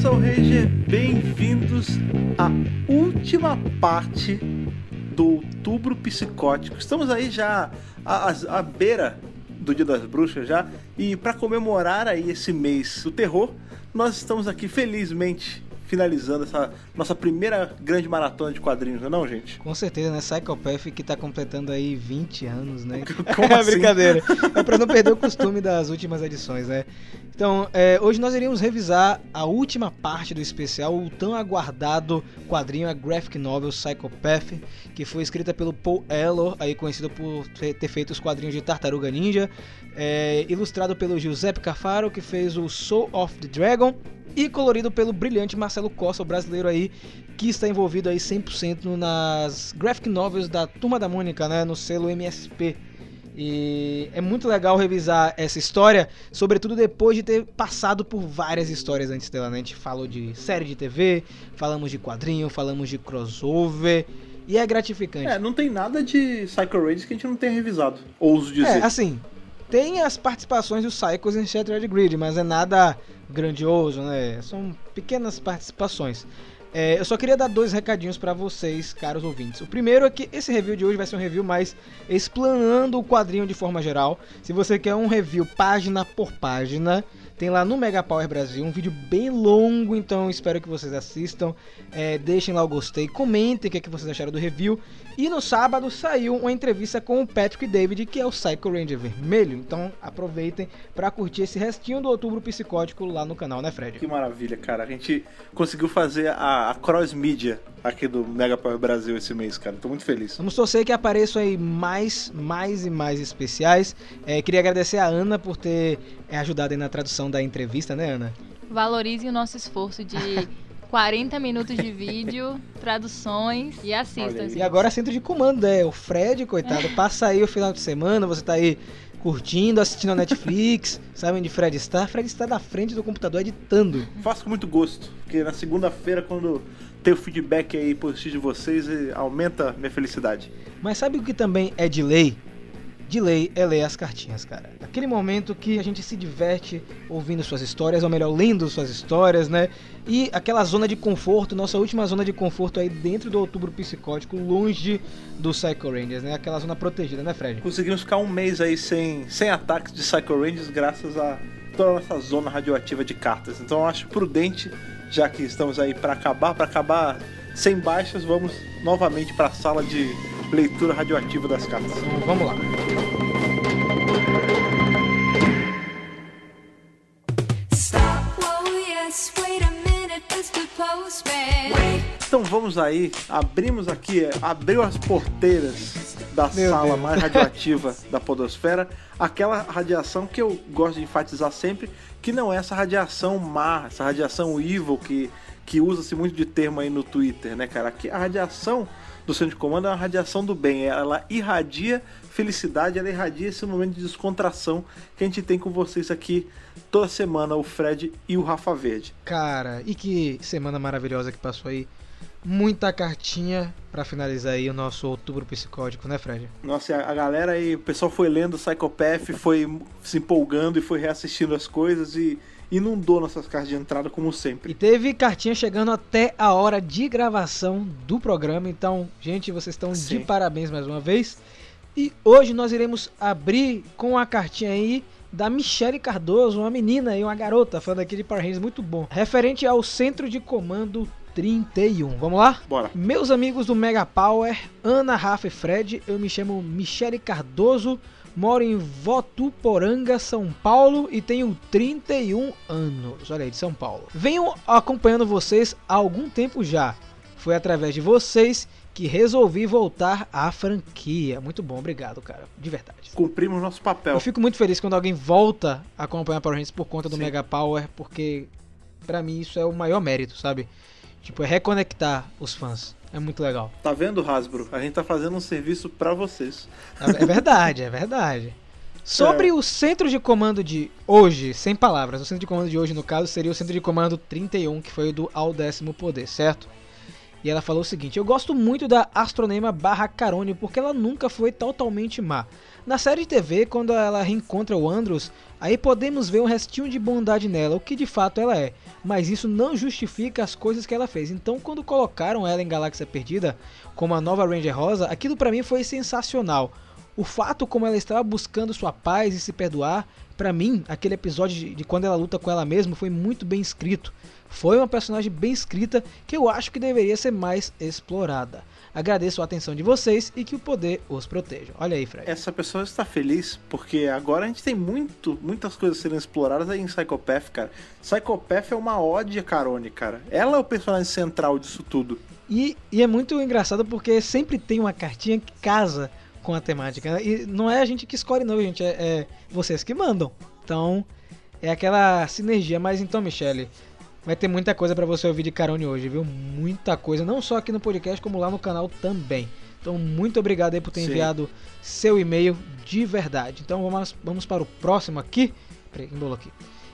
Soul Ranger, bem-vindos à última parte do Outubro Psicótico. Estamos aí já à, à, à beira do Dia das Bruxas já, e para comemorar aí esse mês do terror, nós estamos aqui felizmente finalizando essa nossa primeira grande maratona de quadrinhos, não é não, gente? Com certeza, né? Psychopath que tá completando aí 20 anos, né? Como é assim? brincadeira. É pra não perder o costume das últimas edições, né? Então, é, hoje nós iríamos revisar a última parte do especial, o tão aguardado quadrinho, a graphic novel Psychopath, que foi escrita pelo Paul Ellor, aí conhecido por ter ter feito os quadrinhos de Tartaruga Ninja, é, ilustrado pelo Giuseppe Cafaro, que fez o Soul of the Dragon, e colorido pelo brilhante Marcelo Costa, o brasileiro aí, que está envolvido aí 100% nas graphic novels da Turma da Mônica, né, no selo MSP. E é muito legal revisar essa história, sobretudo depois de ter passado por várias histórias antes dela, né? A gente falou de série de TV, falamos de quadrinho, falamos de crossover, e é gratificante. É, não tem nada de Psycho Rangers que a gente não tenha revisado, ouso dizer. É, assim, tem as participações dos Psychos em Shattered Grid, mas é nada grandioso, né? São pequenas participações. É, eu só queria dar dois recadinhos pra vocês, caros ouvintes. O primeiro é que esse review de hoje vai ser um review mais explanando o quadrinho de forma geral. Se você quer um review página por página, tem lá no Mega Power Brasil um vídeo bem longo, então espero que vocês assistam. É, deixem lá o gostei, comentem o que, é que vocês acharam do review. E no sábado saiu uma entrevista com o Patrick David, que é o Psycho Ranger Vermelho. Então aproveitem para curtir esse restinho do Outubro Psicótico lá no canal, né, Fred? Que maravilha, cara. A gente conseguiu fazer a, a cross mídia aqui do Mega Power Brasil esse mês, cara. Tô muito feliz. Vamos torcer que apareçam aí mais, mais e mais especiais. É, queria agradecer a Ana por ter é, ajudado aí na tradução da entrevista, né, Ana? Valorize o nosso esforço de 40 minutos de vídeo, traduções e gente. E agora centro de comando, né? O Fred, coitado, passa aí o final de semana, você tá aí curtindo, assistindo a Netflix, sabe onde Fred está? Fred está na frente do computador editando. Faço com muito gosto, porque na segunda-feira, quando tem o feedback aí positivo de vocês, aumenta minha felicidade. Mas sabe o que também é de lei? De lei é ler as cartinhas, cara. Aquele momento que a gente se diverte ouvindo suas histórias, ou melhor, lendo suas histórias, né? E aquela zona de conforto, nossa última zona de conforto aí dentro do outubro psicótico, longe do Psycho Rangers, né? Aquela zona protegida, né, Fred? Conseguimos ficar um mês aí sem, sem ataques de Psycho Rangers graças a toda a nossa zona radioativa de cartas. Então eu acho prudente, já que estamos aí para acabar, para acabar sem baixas, vamos novamente para a sala de leitura radioativa das cartas. Então vamos lá. Postman. Então vamos aí, abrimos aqui, é, abriu as porteiras da Meu sala Deus. mais radioativa da podosfera, aquela radiação que eu gosto de enfatizar sempre, que não é essa radiação má, essa radiação evil que, que usa-se muito de termo aí no Twitter, né, cara? Aqui a radiação do centro de comando é uma radiação do bem, ela irradia felicidade, ela irradia esse momento de descontração que a gente tem com vocês aqui toda semana, o Fred e o Rafa Verde. Cara, e que semana maravilhosa que passou aí. Muita cartinha pra finalizar aí o nosso outubro psicótico, né, Fred? Nossa, e a galera aí, o pessoal foi lendo Psychopath, foi se empolgando e foi reassistindo as coisas e inundou nossas cartas de entrada como E sempre. teve cartinha chegando até a hora de gravação do programa. Então, gente, vocês estão de Sim. parabéns mais uma vez. E hoje nós iremos abrir com a cartinha aí da Michele Cardoso, uma menina e uma garota, falando aqui de Power Rangers, muito bom. Referente ao Centro de Comando 31. Vamos lá? Bora. Meus amigos do Mega Power, Ana, Rafa e Fred, eu me chamo Michele Cardoso, moro em Votuporanga, São Paulo e tenho 31 anos. Olha aí, de São Paulo. Venho acompanhando vocês há algum tempo já. Foi através de vocês que resolvi voltar à franquia. Muito bom, obrigado, cara. De verdade. Cumprimos nosso papel. Eu fico muito feliz quando alguém volta a acompanhar Power Rangers por conta do Sim. Mega Power, porque pra mim isso é o maior mérito, sabe? Tipo, é reconectar os fãs. É muito legal. Tá vendo, Hasbro? A gente tá fazendo um serviço pra vocês. É é verdade, é verdade. Sobre o centro de comando de hoje, sem palavras, o centro de comando de hoje, no caso, seria o centro de comando 31, que foi o do Ao Décimo Poder, certo? E ela falou o seguinte: Eu gosto muito da Astronema barra Carone porque ela nunca foi totalmente má. Na série de TV, quando ela reencontra o Andros, aí podemos ver um restinho de bondade nela, o que de fato ela é. Mas isso não justifica as coisas que ela fez. Então, quando colocaram ela em Galáxia Perdida, como a nova Ranger Rosa, aquilo pra mim foi sensacional. O fato como ela estava buscando sua paz e se perdoar, pra mim, aquele episódio de quando ela luta com ela mesma foi muito bem escrito. Foi uma personagem bem escrita que eu acho que deveria ser mais explorada. Agradeço a atenção de vocês e que o poder os proteja. Olha aí, Fred. Essa pessoa está feliz porque agora a gente tem muito, muitas coisas sendo exploradas aí em Psychopath, cara. Psychopath é uma ode a Carone, cara. Ela é o personagem central disso tudo. E, e é muito engraçado porque sempre tem uma cartinha que casa com a temática. né? E não é a gente que escolhe, não, gente. É, é vocês que mandam. Então, é aquela sinergia. Mas então, Michele, vai ter muita coisa pra você ouvir de Carone hoje, viu? Muita coisa. Não só aqui no podcast, como lá no canal também. Então, muito obrigado aí por ter Sim. enviado seu e-mail de verdade. Então, vamos, vamos para o próximo aqui. Peraí, embolou aqui.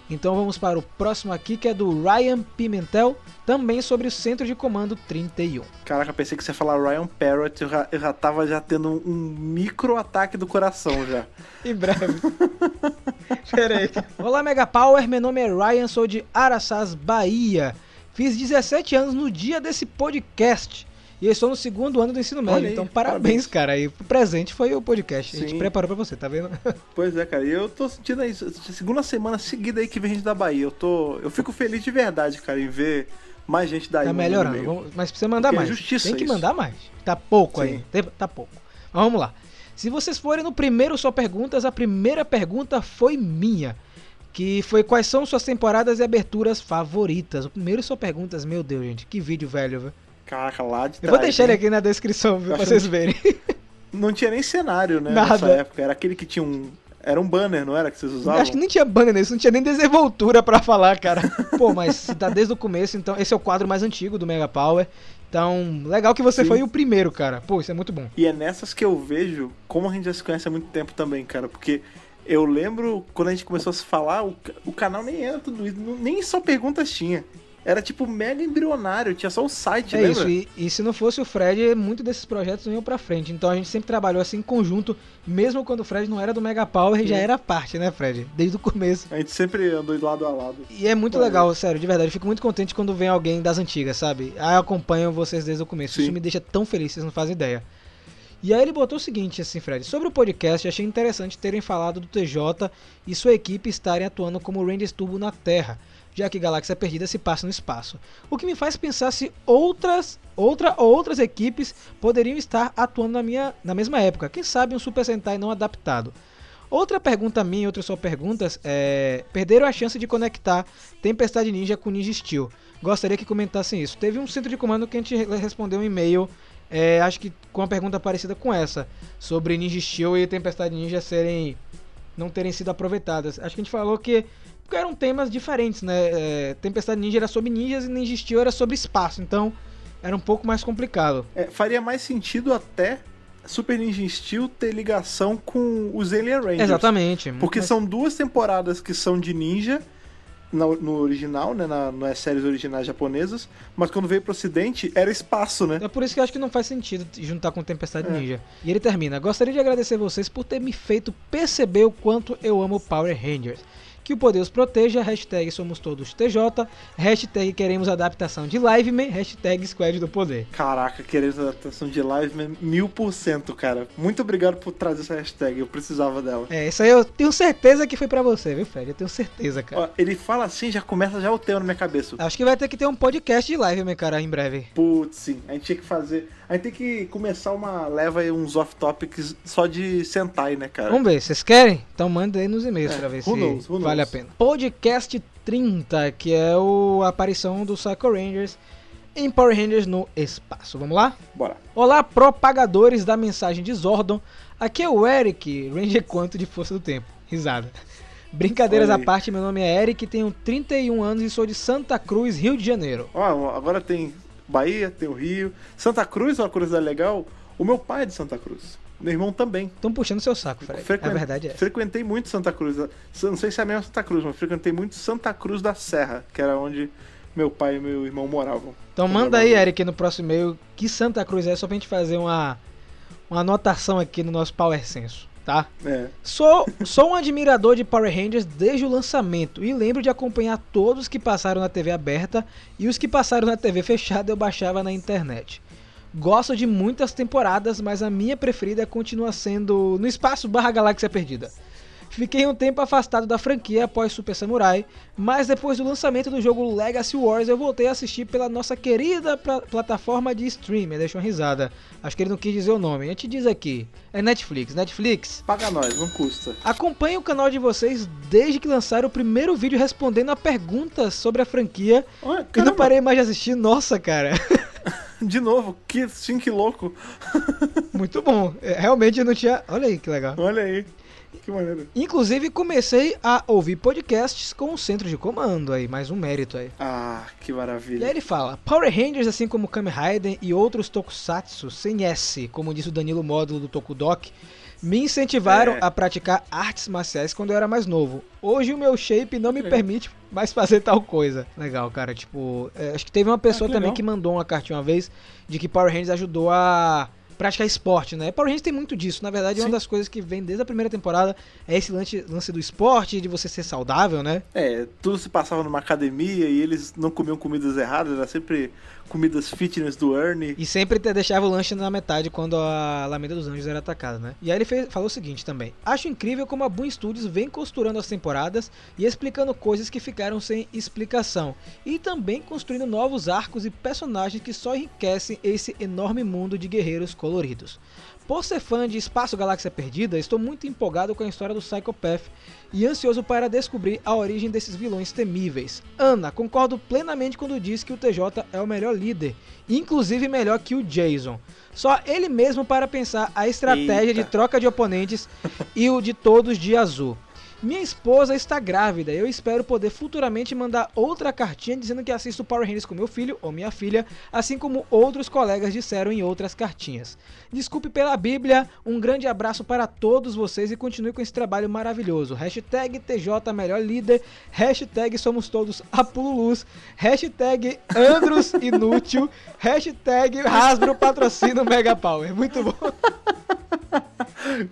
Então vamos para o próximo aqui, que é do Ryan Pimentel, também sobre o Centro de Comando 31. Caraca, pensei que você ia falar Ryan Parrott, eu já, eu já tava já tendo um micro ataque do coração já. Em breve. Pera aí. Olá, Mega Power. Meu nome é Ryan, sou de Araçás, Bahia. Fiz 17 anos no dia desse podcast. E eu estou no segundo ano do ensino médio. Olha aí, então, parabéns, parabéns. cara. E o presente foi o podcast. A gente Sim. preparou pra você, tá vendo? Pois é, cara, e eu tô sentindo aí, segunda semana seguida aí que vem gente da Bahia. Eu tô. Eu fico feliz de verdade, cara, em ver mais gente daí. Tá melhorando. Vamos- Mas precisa mandar Porque é mais. justiça Tem que isso. mandar mais. Tá pouco Sim. aí. Tá pouco. Mas vamos lá. Se vocês forem no primeiro só perguntas, a primeira pergunta foi minha. Que foi quais são suas temporadas e aberturas favoritas. O primeiro só perguntas, meu Deus, gente, que vídeo velho, viu? Caraca, lá de Eu vou trás, deixar ele hein? aqui na descrição, viu, pra vocês verem. Não tinha nem cenário, né? Nada. Nessa época. Era aquele que tinha um. Era um banner, não era? Que vocês usavam? Acho que nem tinha banner nisso, não tinha nem desenvoltura pra falar, cara. Pô, mas tá desde o começo, então esse é o quadro mais antigo do Mega Power. Então, legal que você Sim. foi o primeiro, cara. Pô, isso é muito bom. E é nessas que eu vejo como a gente já se conhece há muito tempo também, cara. Porque eu lembro quando a gente começou a se falar, o, o canal nem era tudo isso, nem só perguntas tinha. Era tipo mega embrionário, tinha só o site, É lembra? isso, e, e se não fosse o Fred, muito desses projetos não iam pra frente. Então a gente sempre trabalhou assim em conjunto, mesmo quando o Fred não era do Mega Power, já Sim. era parte, né, Fred? Desde o começo. A gente sempre andou de lado a lado. E é muito Valeu. legal, sério, de verdade. Eu fico muito contente quando vem alguém das antigas, sabe? Ah, eu acompanho vocês desde o começo. Sim. Isso me deixa tão feliz, vocês não fazem ideia. E aí ele botou o seguinte, assim, Fred. Sobre o podcast, achei interessante terem falado do TJ e sua equipe estarem atuando como Rangers Turbo na Terra, já que Galáxia Perdida se passa no espaço. O que me faz pensar se outras, outra ou outras equipes poderiam estar atuando na, minha, na mesma época. Quem sabe um Super Sentai não adaptado. Outra pergunta minha outras só perguntas é. Perderam a chance de conectar Tempestade Ninja com Ninja Steel. Gostaria que comentassem isso. Teve um centro de comando que a gente re- respondeu um e-mail, é, acho que com uma pergunta parecida com essa, sobre Ninja Steel e Tempestade Ninja serem. não terem sido aproveitadas. Acho que a gente falou que porque eram temas diferentes, né? É, Tempestade Ninja era sobre ninjas e Ninja Steel era sobre espaço, então era um pouco mais complicado. É, faria mais sentido até Super Ninja Steel ter ligação com os Alien Rangers. Exatamente. Porque são duas temporadas que são de ninja no, no original, né? Na, nas séries originais japonesas. Mas quando veio pro ocidente, era espaço, né? É por isso que eu acho que não faz sentido juntar com Tempestade É. Ninja. E ele termina: Gostaria de agradecer vocês por ter me feito perceber o quanto eu amo Power Rangers. Que o poder os proteja, hashtag somos todos TJ, hashtag queremos adaptação de Liveman, hashtag Squad do Poder. Caraca, querendo adaptação de live, né? mil por cento, cara. Muito obrigado por trazer essa hashtag, eu precisava dela. É, isso aí eu tenho certeza que foi pra você, viu, Fred? Eu tenho certeza, cara. Ó, ele fala assim, já começa já o tema na minha cabeça. Acho que vai ter que ter um podcast de Liveman, cara, em breve. Putz, sim. A gente tinha que fazer. A gente tem que começar uma leva aí, uns off-topics só de Sentai, né, cara? Vamos ver, vocês querem? Então manda aí nos e-mails É, pra ver se knows, vale a knows. pena. Podcast 30, que é o, a aparição do Psycho Rangers em Power Rangers no espaço. Vamos lá? Bora. Olá, propagadores da mensagem de Zordon. Aqui é o Eric, Ranger Quanto de Força do Tempo. Risada. Brincadeiras à parte, meu nome é Eric, tenho 31 anos e sou de Santa Cruz, Rio de Janeiro. Ó, agora tem Bahia, tem o Rio. Santa Cruz, uma curiosidade legal. O meu pai é de Santa Cruz. Meu irmão também. Estão puxando seu saco, Fred. Frequen- A verdade é. Frequentei muito Santa Cruz. Não sei se é a mesma Santa Cruz, mas frequentei muito Santa Cruz da Serra, que era onde meu pai e meu irmão moravam. Então manda aí, Eric, no próximo e-mail que Santa Cruz é, só pra gente fazer uma, uma anotação aqui no nosso Power tá? É. Sou, sou um admirador de Power Rangers desde o lançamento e lembro de acompanhar todos que passaram na TV aberta e os que passaram na TV fechada eu baixava na internet. Gosto de muitas temporadas, mas a minha preferida continua sendo No Espaço barra Galáxia Perdida. Fiquei um tempo afastado da franquia após Super Samurai, mas depois do lançamento do jogo Legacy Wars eu voltei a assistir pela nossa querida pla- plataforma de streaming. Deixa uma risada. Acho que ele não quis dizer o nome. A gente diz aqui. É Netflix. Netflix. Paga nós, não custa. Acompanhe o canal de vocês desde que lançaram o primeiro vídeo respondendo a perguntas sobre a franquia. Olha, E não parei mais de assistir. Nossa, cara. de novo, que sim, que louco. Muito bom. É, Realmente eu não tinha. Olha aí que legal. Olha aí. Que maneiro. Inclusive comecei a ouvir podcasts com o centro de comando aí, mais um mérito aí. Ah, que E maravilha. aí ele fala: Power Rangers, assim como Kamen Rider e outros tokusatsu sem S, como disse o Danilo Módulo do Tokudok, me incentivaram É. a praticar artes marciais quando eu era mais novo. Hoje o meu shape não me É. permite mais fazer tal coisa. Legal, cara. Tipo, é, acho que teve uma pessoa que também legal. que mandou uma cartinha uma vez de que Power Rangers ajudou a praticar esporte, né? Power Rangers tem muito disso. Na verdade, uma Sim. das coisas que vem desde a primeira temporada é esse lance, lance do esporte, de você ser saudável, né? É, tudo se passava numa academia e eles não comiam comidas erradas, era sempre comidas fitness do Ernie. E sempre deixava o lanche na metade quando a Alameda dos Anjos era atacada, né? E aí ele fez- falou o seguinte também: Acho incrível como a Boom Studios vem costurando as temporadas e explicando coisas que ficaram sem explicação. E também construindo novos arcos e personagens que só enriquecem esse enorme mundo de guerreiros coloridos. Por ser fã de Espaço Galáxia Perdida, estou muito empolgado com a história do Psychopath e ansioso para descobrir a origem desses vilões temíveis. Ana, concordo plenamente quando diz que o TJ é o melhor líder, inclusive melhor que o Jason. Só ele mesmo para pensar a estratégia Eita. de troca de oponentes e o de todos de azul. Minha esposa está grávida. Eu espero poder futuramente mandar outra cartinha dizendo que assisto Power Rangers com meu filho ou minha filha, assim como outros colegas disseram em outras cartinhas. Desculpe pela Bíblia, um grande abraço para todos vocês e continue com esse trabalho maravilhoso. Hashtag TJ Melhor Líder, hashtag Somos Todos Apululus, hashtag Andros Inútil, hashtag Hasbro Patrocina Mega Power. Muito bom.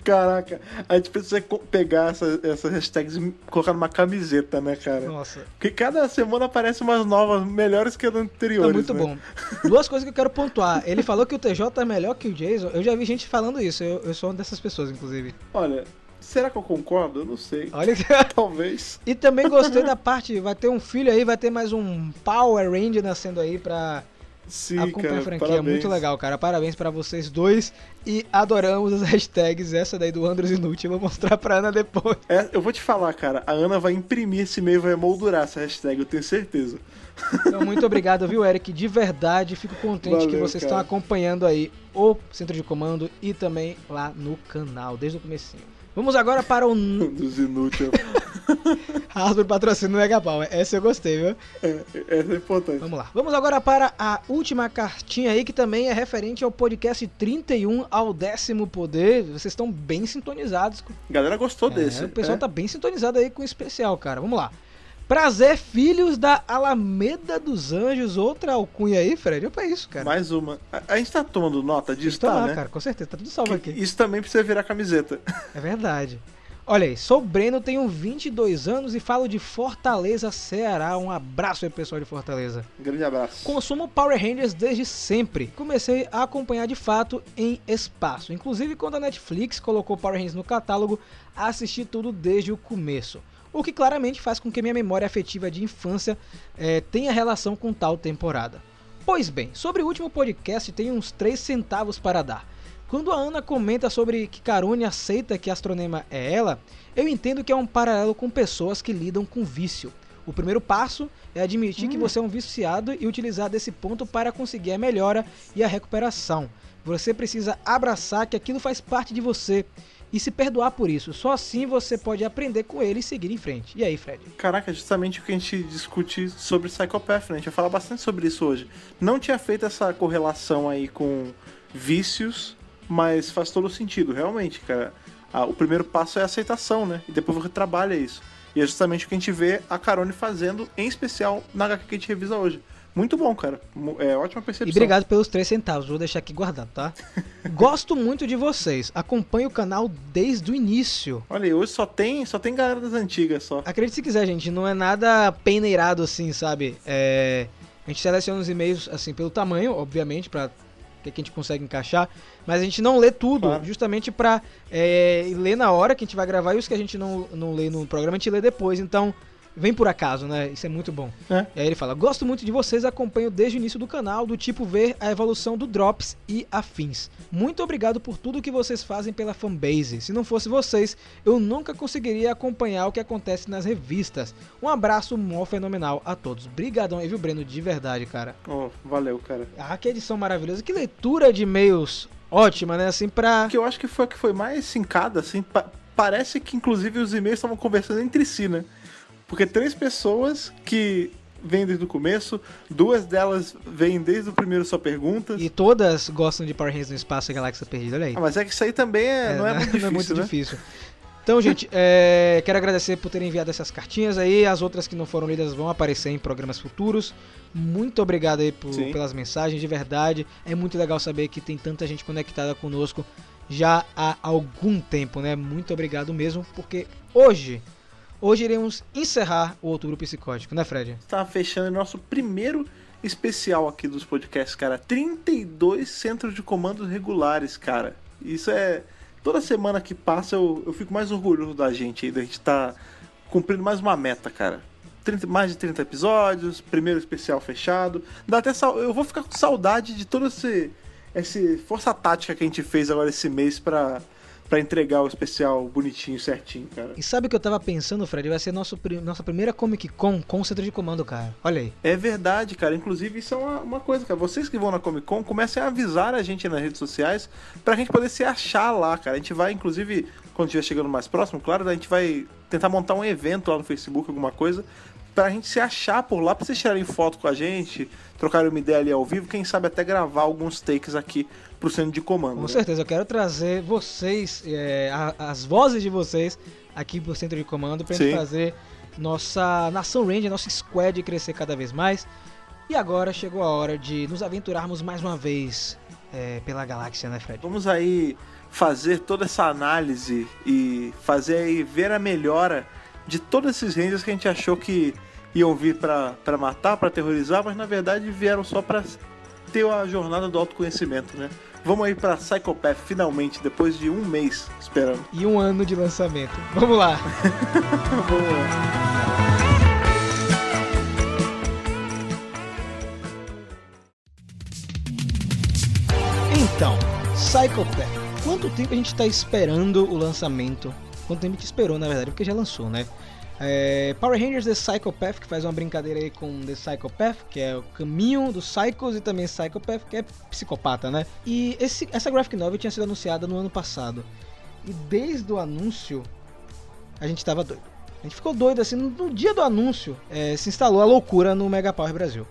Caraca, a gente precisa pegar essa- essas hashtags e colocar numa camiseta, né, cara? Nossa. Porque cada semana aparecem umas novas, melhores que as anteriores. muito né? bom. Duas coisas que eu quero pontuar. Ele falou que o TJ é melhor que o Jason. Eu já vi gente falando isso. Eu, eu sou uma dessas pessoas, inclusive. Olha, será que eu concordo? Eu não sei. Olha que... Talvez. E também gostei da parte. Vai ter um filho aí, vai ter mais um Power Ranger nascendo aí pra Sim, acompanhar cara. a franquia. parabéns. Muito legal, cara. Parabéns pra vocês dois. E adoramos as hashtags. Essa daí do Andros Inútil. Eu vou mostrar pra Ana depois. É, eu vou te falar, cara. A Ana vai imprimir esse e-mail, vai moldurar essa hashtag, eu tenho certeza. Então, muito obrigado, viu, Eric? De verdade, fico contente que Valeu, vocês cara. estão acompanhando aí o Centro de Comando e também lá no canal, desde o comecinho. Vamos agora para o Dos inúteis. Hasbro patrocínio Mega Power. Essa eu gostei, viu? é, essa é importante. Vamos lá. Vamos agora para a última cartinha aí, que também é referente ao podcast 31 ao décimo poder. Vocês estão bem sintonizados. A galera gostou É, desse. o pessoal é. tá bem sintonizado aí com o especial, cara. Vamos lá. Prazer, filhos da Alameda dos Anjos. Outra alcunha aí, Fred. Opa, é isso, cara. Mais uma. A, a gente tá tomando nota disso, Estou tá, lá, né? cara, com certeza. Tá tudo salvo Que aqui. Isso também precisa virar camiseta. É verdade. Olha aí, sou Breno, tenho 22 anos e falo de Fortaleza, Ceará. Um abraço aí, pessoal de Fortaleza. Grande abraço. Consumo Power Rangers desde sempre. Comecei a acompanhar de fato em espaço. Inclusive quando a Netflix colocou Power Rangers no catálogo, assisti tudo desde o começo. O que claramente faz com que minha memória afetiva de infância eh, tenha relação com tal temporada. Pois bem, sobre o último podcast tem uns 3 centavos para dar. Quando a Ana comenta sobre que Karune aceita que Astronema é ela, eu entendo que é um paralelo com pessoas que lidam com vício. O primeiro passo é admitir que você é um viciado e utilizar desse ponto para conseguir a melhora e a recuperação. Você precisa abraçar que aquilo faz parte de você e se perdoar por isso. Só assim você pode aprender com ele e seguir em frente. E aí, Fred? Caraca, justamente o que a gente discute sobre Psychopath, né? A gente vai falar bastante sobre isso hoje. Não tinha feito essa correlação aí com vícios, mas faz todo sentido, realmente, cara. O primeiro passo é a aceitação, né? E depois você trabalha isso. E é justamente o que a gente vê a Carone fazendo, em especial na HQ que a gente revisa hoje. Muito bom, cara. É ótima percepção. E obrigado pelos 3 centavos, vou deixar aqui guardado, tá? Gosto muito de vocês, acompanho o canal desde o início. Olha aí, hoje só tem, só tem galera das antigas só. Acredite se quiser, gente, não é nada peneirado assim, sabe? É, A gente seleciona os e-mails assim pelo tamanho, obviamente, pra que que a gente consegue encaixar, mas a gente não lê tudo, Claro. justamente pra é, ler na hora que a gente vai gravar e os que a gente não, não lê no programa a gente lê depois, então vem por acaso, né? Isso é muito bom. É. E aí ele fala: Gosto muito de vocês, acompanho desde o início do canal, do tipo ver a evolução do Drops e afins. Muito obrigado por tudo que vocês fazem pela fanbase. Se não fosse vocês, eu nunca conseguiria acompanhar o que acontece nas revistas. Um abraço mó fenomenal a todos. Brigadão aí, viu, Breno? De verdade, cara. Oh, valeu, cara. Ah, que edição maravilhosa. Que leitura de e-mails ótima, né? Assim, pra. que eu acho que foi a que foi mais sincada, assim. pa- parece que, inclusive, os e-mails estavam conversando entre si, né? Porque três pessoas que vêm desde o começo, duas delas vêm desde o primeiro só perguntas. E todas gostam de Power Rangers no espaço e Galáxia Perdida, olha aí. Ah, mas é que isso aí também é, não é muito difícil, não é muito né? difícil. Então, gente, é, quero agradecer por terem enviado essas cartinhas aí. As outras que não foram lidas vão aparecer em programas futuros. Muito obrigado aí por- pelas mensagens, de verdade. É muito legal saber que tem tanta gente conectada conosco já há algum tempo, né? Muito obrigado mesmo, porque hoje, hoje iremos encerrar o Outubro Psicótico, né, Fred? Tá fechando o nosso primeiro especial aqui dos podcasts, cara. 32 centros de comandos regulares, cara. Isso é. Toda semana que passa eu, eu fico mais orgulhoso da gente aí, da gente tá cumprindo mais uma meta, cara. 30 mais de 30 episódios, primeiro especial fechado. Dá até sal- Eu vou ficar com saudade de todo esse. esse força tática que a gente fez agora esse mês pra, pra entregar o especial bonitinho, certinho, cara. E sabe o que eu tava pensando, Fred? Vai ser nosso, nossa primeira Comic Con com centro de comando, cara. Olha aí. É verdade, cara. Inclusive, isso é uma, uma coisa, cara. Vocês que vão na Comic Con, comecem a avisar a gente nas redes sociais pra gente poder se achar lá, cara. A gente vai, inclusive, quando estiver chegando mais próximo, claro, a gente vai tentar montar um evento lá no Facebook, alguma coisa, pra gente se achar por lá, pra vocês tirarem foto com a gente, trocarem uma ideia ali ao vivo, quem sabe até gravar alguns takes aqui pro centro de comando. Com né? certeza, eu quero trazer vocês, é, a- as vozes de vocês aqui pro centro de comando pra gente fazer nossa Nação Ranger, nosso squad crescer cada vez mais. E agora chegou a hora de nos aventurarmos mais uma vez é, pela galáxia, né, Fred? Vamos aí fazer toda essa análise e fazer aí ver a melhora de todos esses rangers que a gente achou que iam vir pra matar, pra terrorizar, mas na verdade vieram só pra ter a jornada do autoconhecimento, né? Vamos aí pra Psychopath finalmente, depois de um mês esperando. E um ano de lançamento. Vamos lá! Vamos lá. Então, Psychopath. Quanto tempo a gente tá esperando o lançamento? Quanto tempo a gente esperou, na verdade, porque já lançou, né? É, Power Rangers The Psychopath, que faz uma brincadeira aí com The Psychopath, que é o caminho dos Psychos, e também Psychopath, que é psicopata, né? E esse- essa graphic novel tinha sido anunciada no ano passado. E desde o anúncio, a gente tava doido. A gente ficou doido, assim, no, dia do anúncio, é, se instalou a loucura no Mega Power Brasil.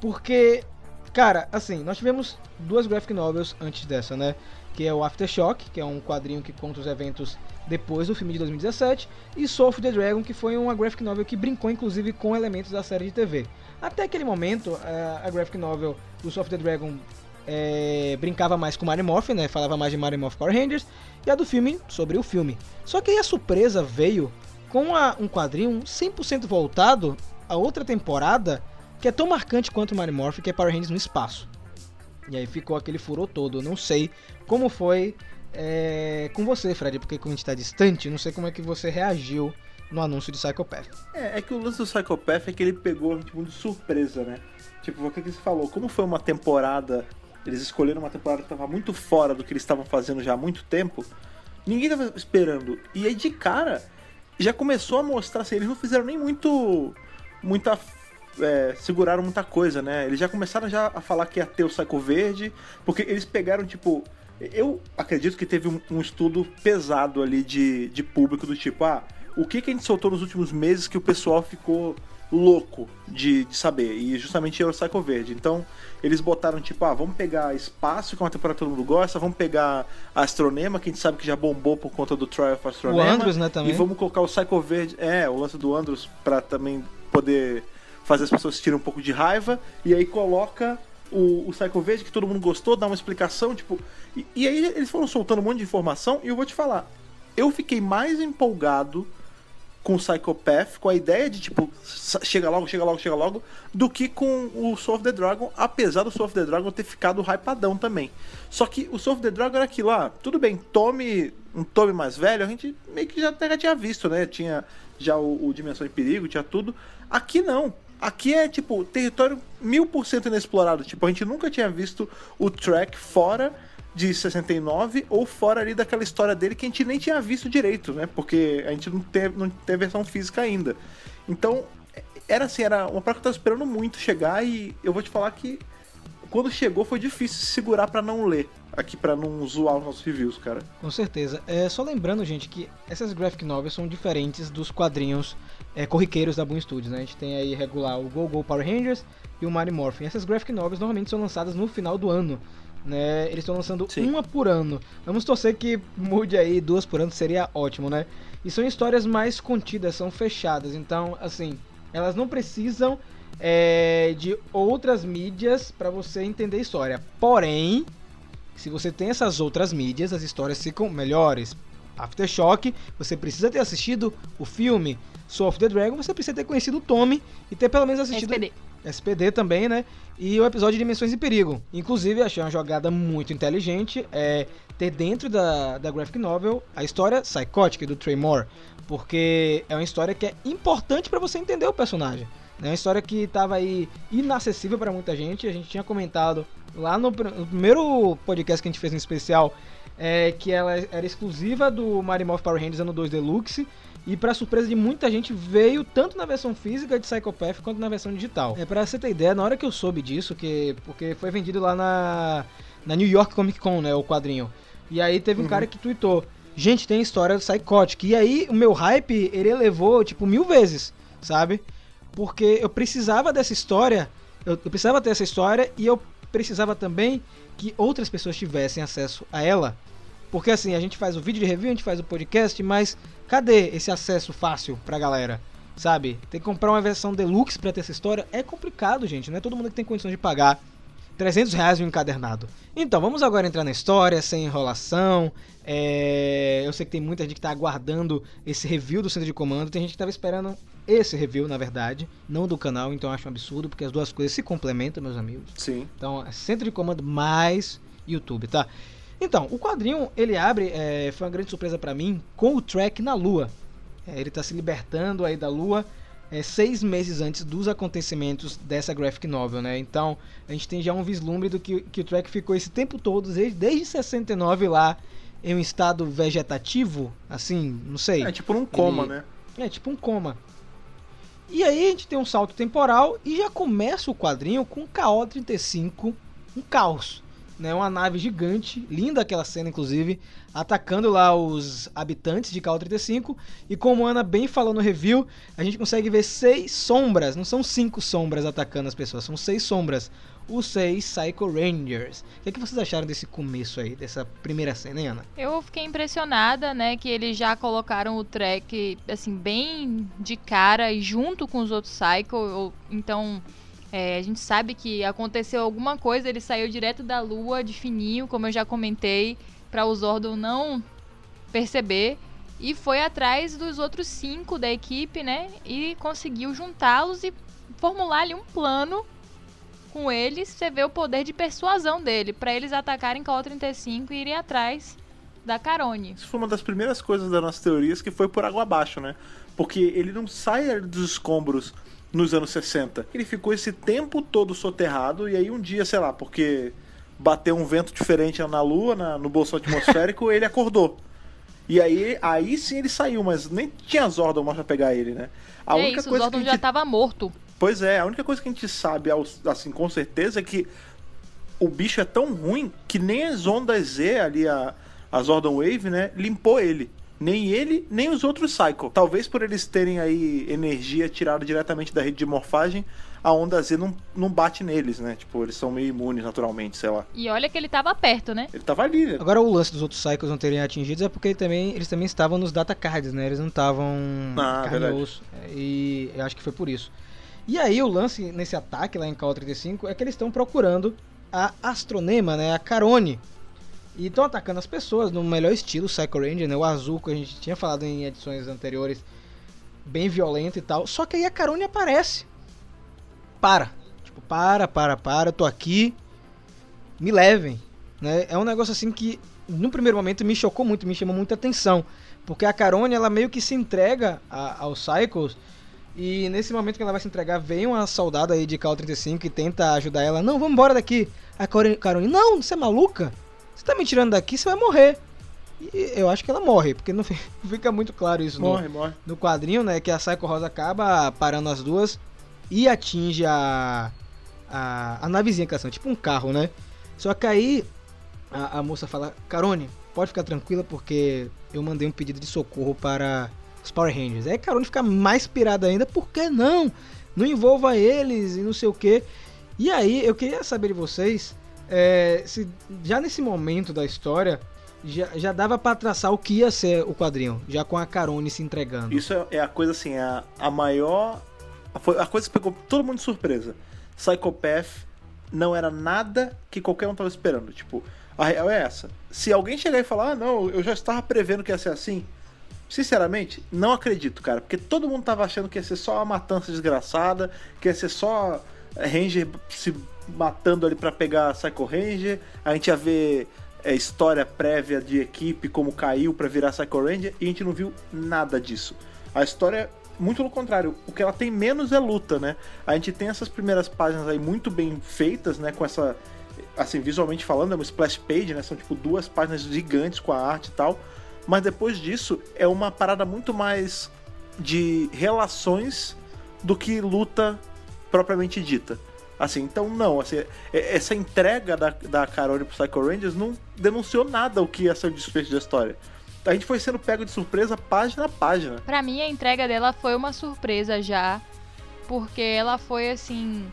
Porque Cara, assim, nós tivemos duas graphic novels antes dessa, né? Que é o Aftershock, que é um quadrinho que conta os eventos depois do filme de 2017, e Soul of the Dragon, que foi uma graphic novel que brincou inclusive com elementos da série de TV. Até aquele momento, a- graphic novel do Soul of the Dragon é, brincava mais com Mario Morphin, né? Falava mais de Mario Morphin Power Rangers, e a do filme sobre o filme. Só que aí a surpresa veio com a- um quadrinho 100% voltado a outra temporada que é tão marcante quanto Mario Morphin, que é Power Rangers no espaço. E aí ficou aquele furor todo. Não sei como foi é, com você, Fred, porque como a gente tá distante, não sei como é que você reagiu no anúncio de Psychopath. É, é que o lance do Psychopath é que ele pegou muito de surpresa, né? Tipo, o que que você falou? Como foi uma temporada, eles escolheram uma temporada que tava muito fora do que eles estavam fazendo já há muito tempo, ninguém tava esperando. E aí de cara, já começou a mostrar, assim, eles não fizeram nem muito. muita. é, seguraram muita coisa, né? Eles já começaram já a falar que ia ter o Psycho Verde, porque eles pegaram, tipo. Eu acredito que teve um, um estudo pesado ali de, de público do tipo, ah, o que, que a gente soltou nos últimos meses que o pessoal ficou louco de, de saber. E justamente era o Psycho Verde. Então, eles botaram tipo, ah, vamos pegar Espaço, que é uma temporada que todo mundo gosta, vamos pegar Astronema, que a gente sabe que já bombou por conta do Trial of Astronema. O Andros, né, também. E vamos colocar o Psycho Verde, é, o lance do Andros, pra também poder fazer as pessoas sentirem um pouco de raiva. E aí coloca o, o Psycho Verde, que todo mundo gostou, dá uma explicação, tipo. E, e aí eles foram soltando um monte de informação, e eu vou te falar, eu fiquei mais empolgado com o Psychopath, com a ideia de tipo, chega logo, chega logo, chega logo, do que com o Soul of the Dragon, apesar do Soul of the Dragon ter ficado hypadão também. Só que o Soul of the Dragon era aquilo, ah, tudo bem, Tommy, um Tommy mais velho, a gente meio que já, já tinha visto, né? Tinha já o, o Dimensão em Perigo, tinha tudo. Aqui não. Aqui é tipo território mil por cento inexplorado. Tipo, a gente nunca tinha visto o track fora de 69 ou fora ali daquela história dele que a gente nem tinha visto direito, né? Porque a gente não teve, não teve versão física ainda. Então, era assim, era uma parada que eu tava esperando muito chegar e eu vou te falar que quando chegou foi difícil se segurar pra não ler aqui pra não zoar os nossos reviews, cara. Com certeza. É, só lembrando, gente, que essas graphic novels são diferentes dos quadrinhos é, corriqueiros da Boom Studios, né? A gente tem aí regular o Go Go Power Rangers e o Mighty Morphin. Essas graphic novels normalmente são lançadas no final do ano. Né? Eles estão lançando Sim. uma por ano. Vamos torcer que mude aí duas por ano, seria ótimo, né? E são histórias mais contidas, são fechadas. Então, assim, elas não precisam é, de outras mídias para você entender a história. Porém, se você tem essas outras mídias, as histórias ficam melhores. Aftershock, você precisa ter assistido o filme Soul of the Dragon, você precisa ter conhecido o Tommy e ter pelo menos assistido SPD. SPD também, né? E o episódio de Dimensões em Perigo. Inclusive, achei uma jogada muito inteligente é ter dentro da, da graphic novel a história Psychotic do Trey Moore, porque é uma história que é importante para você entender o personagem. É uma história que estava aí inacessível para muita gente. A gente tinha comentado lá no, no primeiro podcast que a gente fez em especial é, que ela era exclusiva do Morphin Power Rangers ano 2 Deluxe. E pra surpresa de muita gente, veio tanto na versão física de Psychopath quanto na versão digital. É, pra você ter ideia, na hora que eu soube disso, que porque foi vendido lá na, na New York Comic Con, né, o quadrinho. E aí teve um cara que tweetou, gente, tem história do Psychotic. E aí o meu hype, ele elevou, tipo, mil vezes, sabe? Porque eu precisava dessa história, eu, eu precisava ter essa história e eu precisava também que outras pessoas tivessem acesso a ela. Porque assim, a gente faz o vídeo de review, a gente faz o podcast, mas cadê esse acesso fácil pra galera? Sabe? Tem que comprar uma versão deluxe pra ter essa história. É complicado, gente. Não é todo mundo que tem condições de pagar 300 reais um encadernado. Então, vamos agora entrar na história, sem enrolação. É, Eu sei que tem muita gente que tá aguardando esse review do centro de comando. Tem gente que tava esperando esse review, na verdade, não do canal. Então eu acho um absurdo, porque as duas coisas se complementam, meus amigos. Sim. Então, é centro de comando mais YouTube, tá? Então, o quadrinho, ele abre, é, foi uma grande surpresa pra mim, com o track na Lua. É, ele tá se libertando aí da Lua é, seis meses antes dos acontecimentos dessa graphic novel, né? Então, a gente tem já um vislumbre do que, que o track ficou esse tempo todo, desde, desde 69 lá, em um estado vegetativo, assim, não sei. É tipo num coma, Ele- né? É, tipo um coma. E aí a gente tem um salto temporal e já começa o quadrinho com o KO-35, um caos. Né, uma nave gigante, linda aquela cena inclusive, atacando lá os habitantes de KO-35. E como a Ana bem falou no review, a gente consegue ver seis sombras, não são cinco sombras atacando as pessoas, são seis sombras. Os seis Psycho Rangers. O que, é que vocês acharam desse começo aí, dessa primeira cena, hein, Ana? Eu fiquei impressionada, né, que eles já colocaram o track, assim, bem de cara e junto com os outros Cycle. ou- Então, é, a gente sabe que aconteceu alguma coisa, ele saiu direto da lua de fininho, como eu já comentei, para o Zordon não perceber. E foi atrás dos outros cinco da equipe, né, e conseguiu juntá-los e formular ali um plano com eles. Você vê o poder de persuasão dele, para eles atacarem com a 35 e irem atrás da Carone. Isso foi uma das primeiras coisas das nossas teorias que foi por água abaixo, né? Porque ele não sai dos escombros nos anos 60. Ele ficou esse tempo todo soterrado e aí um dia, sei lá, porque bateu um vento diferente na Lua, na- no bolso atmosférico, ele acordou. E aí, aí sim ele saiu, mas nem tinha Zordon mais pra pegar ele, né? A é única isso, o coisa Zordon que já gente tava morto. Pois é, a única coisa que a gente sabe, assim, com certeza, é que o bicho é tão ruim que nem as ondas Z ali, a, a Zordon Wave, né, limpou ele. Nem ele, nem os outros Psycho. Talvez por eles terem aí energia tirada diretamente da rede de morfagem, a onda Z não, não bate neles, né? Tipo, eles são meio imunes naturalmente, sei lá. E olha que ele tava perto, né? Ele tava ali, né? Agora o lance dos outros Cycles não terem atingidos é porque ele também, eles também estavam nos data cards, né? Eles não estavam Ah, carne e osso. É, E eu acho que foi por isso. E aí o lance nesse ataque lá em KO35 é que eles estão procurando a Astronema, né? A Carone. E estão atacando as pessoas no melhor estilo Psycho Ranger, né? O azul que a gente tinha falado em edições anteriores, bem violento e tal. Só que aí a Carone aparece. Para. Tipo, para, para, para, eu tô aqui. Me levem. Né? É um negócio assim que, no primeiro momento, me chocou muito, me chamou muita atenção. Porque a Carone, ela meio que se entrega a- aos Cycles. E nesse momento que ela vai se entregar, vem uma soldada aí de KO-35 que tenta ajudar ela. Não, vamos embora daqui. A Carone, Carone, não, você é maluca? Você tá me tirando daqui, você vai morrer. E eu acho que ela morre, porque não fi- não fica muito claro isso no, Morre, morre. no quadrinho, né? Que a Psycho Rosa acaba parando as duas e atinge a, a, a navezinha que elas são, tipo um carro, né? Só que aí a, a moça fala, Carone, pode ficar tranquila porque eu mandei um pedido de socorro para os Power Rangers. Aí Carone fica mais pirada ainda, por que não? Não envolva eles e não sei o que. E aí eu queria saber de vocês, é, se já nesse momento da história já, já dava pra traçar o que ia ser o quadrinho, já com a Carone se entregando. Isso é, é a coisa assim, é a, a maior. Foi a coisa que pegou todo mundo de surpresa. Psychopath não era nada que qualquer um tava esperando. Tipo, a real é essa. Se alguém chegar e falar, ah, não, eu já estava prevendo que ia ser assim. Sinceramente, não acredito, cara. Porque todo mundo tava achando que ia ser só uma matança desgraçada, que ia ser só Ranger se matando ali pra pegar Psycho Ranger. A gente ia ver é, história prévia de equipe, como caiu pra virar Psycho Ranger, e a gente não viu nada disso. A história, muito pelo contrário, o que ela tem menos é luta, né? A gente tem essas primeiras páginas aí muito bem feitas, né? Com essa, assim, visualmente falando, é uma splash page, né? São tipo duas páginas gigantes com a arte e tal. Mas depois disso é uma parada muito mais de relações do que luta propriamente dita. Assim, então não, assim, é- essa entrega da, da Carone pro Psycho Rangers não denunciou nada o que ia ser o desfecho da história. A gente foi sendo pego de surpresa página a página. Pra mim, a entrega dela foi uma surpresa já, porque ela foi assim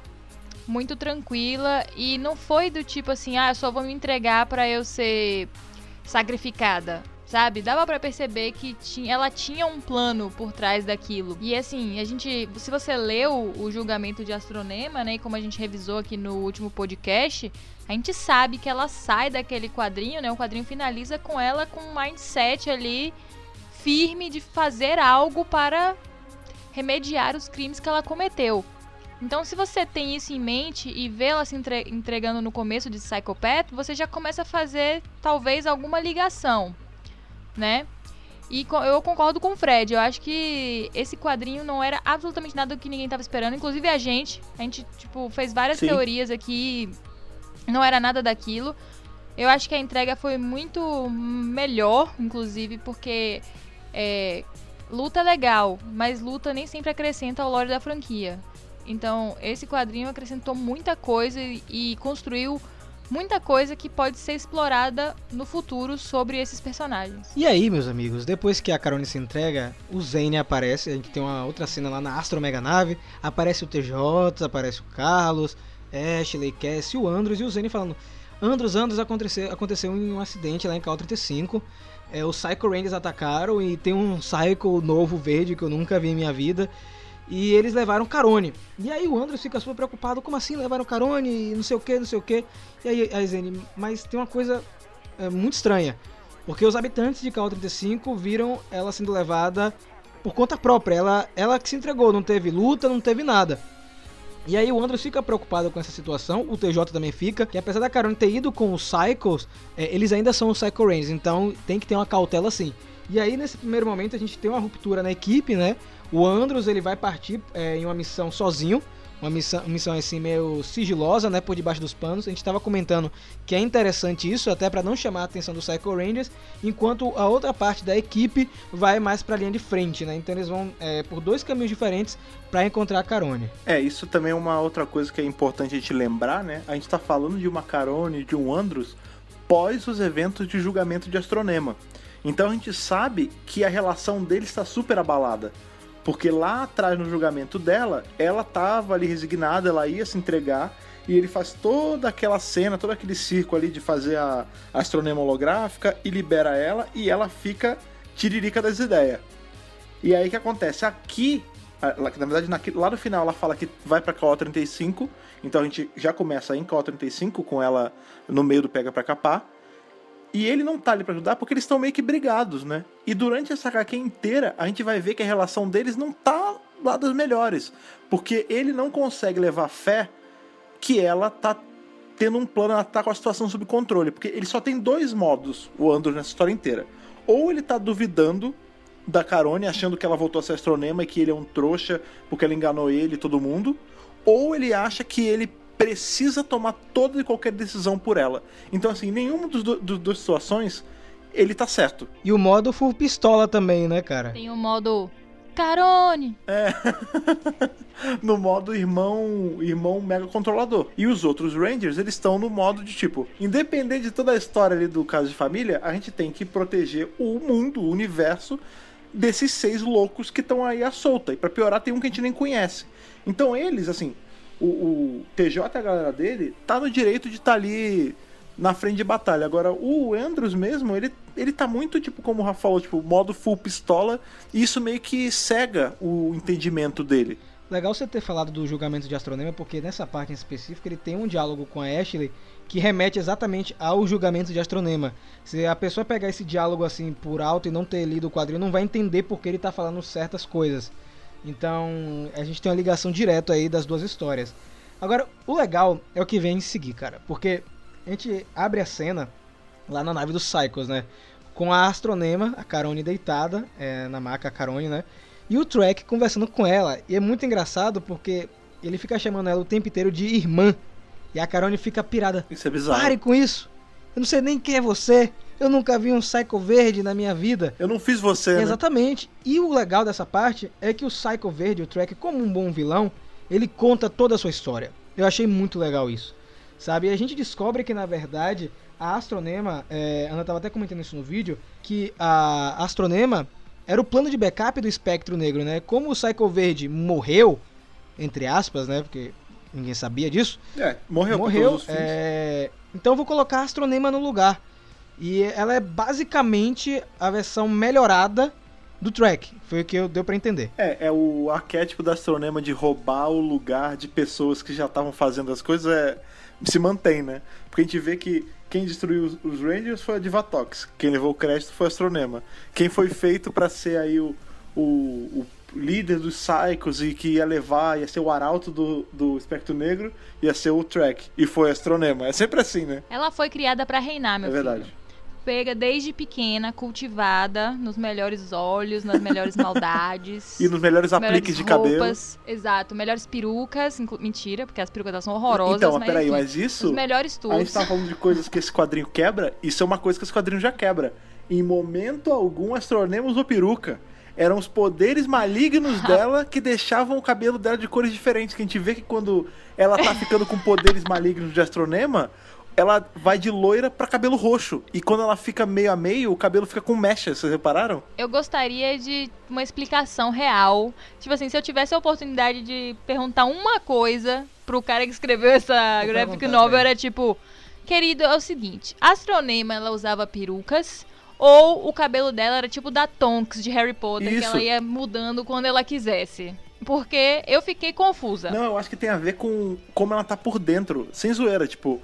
muito tranquila e não foi do tipo assim, ah, eu só vou me entregar pra eu ser sacrificada. Sabe? Dava pra perceber que tinha, ela tinha um plano por trás daquilo. E assim, a gente, se você leu o julgamento de Astronema, né, e como a gente revisou aqui no último podcast, a gente sabe que ela sai daquele quadrinho, né? O quadrinho finaliza com ela com um mindset ali firme de fazer algo para remediar os crimes que ela cometeu. Então, se você tem isso em mente e vê ela se entre- entregando no começo de Psychopath, você já começa a fazer talvez alguma ligação, né? E eu concordo com o Fred. Eu acho que esse quadrinho não era absolutamente nada do que ninguém estava esperando, inclusive a gente. A gente tipo fez várias Sim. teorias aqui, não era nada daquilo. Eu acho que a entrega foi muito melhor, inclusive, porque é, luta é legal, mas luta nem sempre acrescenta ao lore da franquia. Então, esse quadrinho acrescentou muita coisa e, e construiu muita coisa que pode ser explorada no futuro sobre esses personagens. E aí, meus amigos, depois que a Carone se entrega, o Zane aparece. A gente tem uma outra cena lá na Astro Mega Nave. Aparece o TJ, aparece o Carlos, Ashley, Cass e o Andros. E o Zane falando: Andros, Andros, aconteceu, aconteceu um acidente lá em Cal 35. É, os Psycho Rangers atacaram e tem um Psycho novo verde que eu nunca vi em minha vida. E eles levaram Carone. E aí o Andros fica super preocupado: como assim levaram Carone? E não sei o que, não sei o que. E aí a Zane, mas tem uma coisa é, muito estranha. Porque os habitantes de KO-35 viram ela sendo levada por conta própria. Ela, ela que se entregou, não teve luta, não teve nada. E aí o Andros fica preocupado com essa situação, o TJ também fica, que apesar da Carone ter ido com os Cycles, é, eles ainda são os Psycho Rangers, então tem que ter uma cautela sim. E aí nesse primeiro momento a gente tem uma ruptura na equipe, né? O Andros ele vai partir é, em uma missão sozinho, uma missão, missão assim meio sigilosa, né, por debaixo dos panos. A gente estava comentando que é interessante isso, até para não chamar a atenção dos Psycho Rangers, enquanto a outra parte da equipe vai mais para a linha de frente, né? Então eles vão é, por dois caminhos diferentes para encontrar a Carone. É, isso também é uma outra coisa que é importante a gente lembrar, né? A gente tá falando de uma Carone, de um Andros, pós os eventos de julgamento de Astronema. Então a gente sabe que a relação deles está super abalada. Porque lá atrás no julgamento dela, ela tava ali resignada, ela ia se entregar, e ele faz toda aquela cena, todo aquele circo ali de fazer a astronema holográfica e libera ela, e ela fica tiririca das ideias. E aí o que acontece? Aqui, na verdade, lá no final ela fala que vai pra KO35, então a gente já começa em KO35 com ela no meio do pega pra capar. E ele não tá ali pra ajudar porque eles estão meio que brigados, né? E durante essa HQ inteira, a gente vai ver que a relação deles não tá lá das melhores. Porque ele não consegue levar fé que ela tá tendo um plano, ela tá com a situação sob controle. Porque ele só tem dois modos, o Andrew, nessa história inteira. Ou ele tá duvidando da Carone, achando que ela voltou a ser astronema e que ele é um trouxa porque ela enganou ele e todo mundo. Ou ele acha que ele precisa tomar toda e qualquer decisão por ela. Então, assim, nenhuma dos do- dos duas situações ele tá certo. E o modo full pistola também, né, cara? Tem o modo Carone. no modo irmão irmão mega controlador. E os outros Rangers, eles estão no modo de tipo, independente de toda a história ali do caso de família, a gente tem que proteger o mundo, o universo desses seis loucos que estão aí à solta. E pra piorar, tem um que a gente nem conhece. Então eles, assim, o, o TJ a galera dele tá no direito de estar ali na frente de batalha. Agora, o Andrews mesmo, ele, ele tá muito, tipo, como o Rafa falou, tipo, modo full pistola, e isso meio que cega o entendimento dele. Legal você ter falado do julgamento de Astronema, porque nessa parte em específico ele tem um diálogo com a Ashley que remete exatamente ao julgamento de Astronema. Se a pessoa pegar esse diálogo assim por alto e não ter lido o quadrinho, não vai entender porque ele tá falando certas coisas. Então a gente tem uma ligação direta aí das duas histórias. Agora, o legal é o que vem em seguir, cara, porque a gente abre a cena lá na nave dos Cycles, né? Com a Astronema, a Carone deitada é, na maca, a Carone, né? E o Trek conversando com ela. E é muito engraçado porque ele fica chamando ela o tempo inteiro de irmã. E a Carone fica pirada. Isso é bizarro. Pare com isso! Eu não sei nem quem é você. Eu nunca vi um Psycho verde na minha vida. Eu não fiz você, né? Exatamente. E o legal dessa parte é que o Psycho Verde, o Trek, como um bom vilão, ele conta toda a sua história. Eu achei muito legal isso. Sabe? E a gente descobre que, na verdade, a Astronema, é, a Ana tava até comentando isso no vídeo, que a Astronema era o plano de backup do Espectro Negro, né? Como o Psycho Verde morreu, entre aspas, né? Porque ninguém sabia disso. É, morreu, morreu. é, Então eu vou colocar a Astronema no lugar. E ela é basicamente a versão melhorada do track. Foi o que eu deu pra entender. É, é o arquétipo da astronema de roubar o lugar de pessoas que já estavam fazendo as coisas, é, se mantém, né? Porque a gente vê que quem destruiu os, os Rangers foi a Divatox, quem levou o crédito foi a Astronema. Quem foi feito pra ser aí o, o, o líder dos Psychos e que ia levar, ia ser o arauto do, do Espectro Negro, ia ser o Track, e foi a Astronema. É sempre assim, né? Ela foi criada pra reinar, meu é filho. verdade. Pega desde pequena, cultivada, nos melhores olhos, nas melhores maldades. E nos melhores apliques melhores de cabelo. roupas, Exato, melhores perucas. Mentira, porque as perucas delas são horrorosas. Então, mas, peraí, enfim, mas isso. Os melhores A gente tudo. tá falando de coisas que esse quadrinho quebra, isso é uma coisa que esse quadrinho já quebra. Em momento algum, Astronema usou peruca. Eram os poderes malignos dela que deixavam o cabelo dela de cores diferentes. Que a gente vê que quando ela tá ficando com poderes malignos de Astronema, ela vai de loira pra cabelo roxo. E quando ela fica meio a meio, o cabelo fica com mechas, vocês repararam? Eu gostaria de uma explicação real. Tipo assim, se eu tivesse a oportunidade de perguntar uma coisa pro cara que escreveu essa Vou graphic novel, era tipo... Querido, é o seguinte. A Astronema, ela usava perucas... Ou o cabelo dela era tipo da Tonks de Harry Potter, que Isso. ela ia mudando quando ela quisesse. Porque eu fiquei confusa. Não, eu acho que tem a ver com como ela tá por dentro. Sem zoeira, tipo...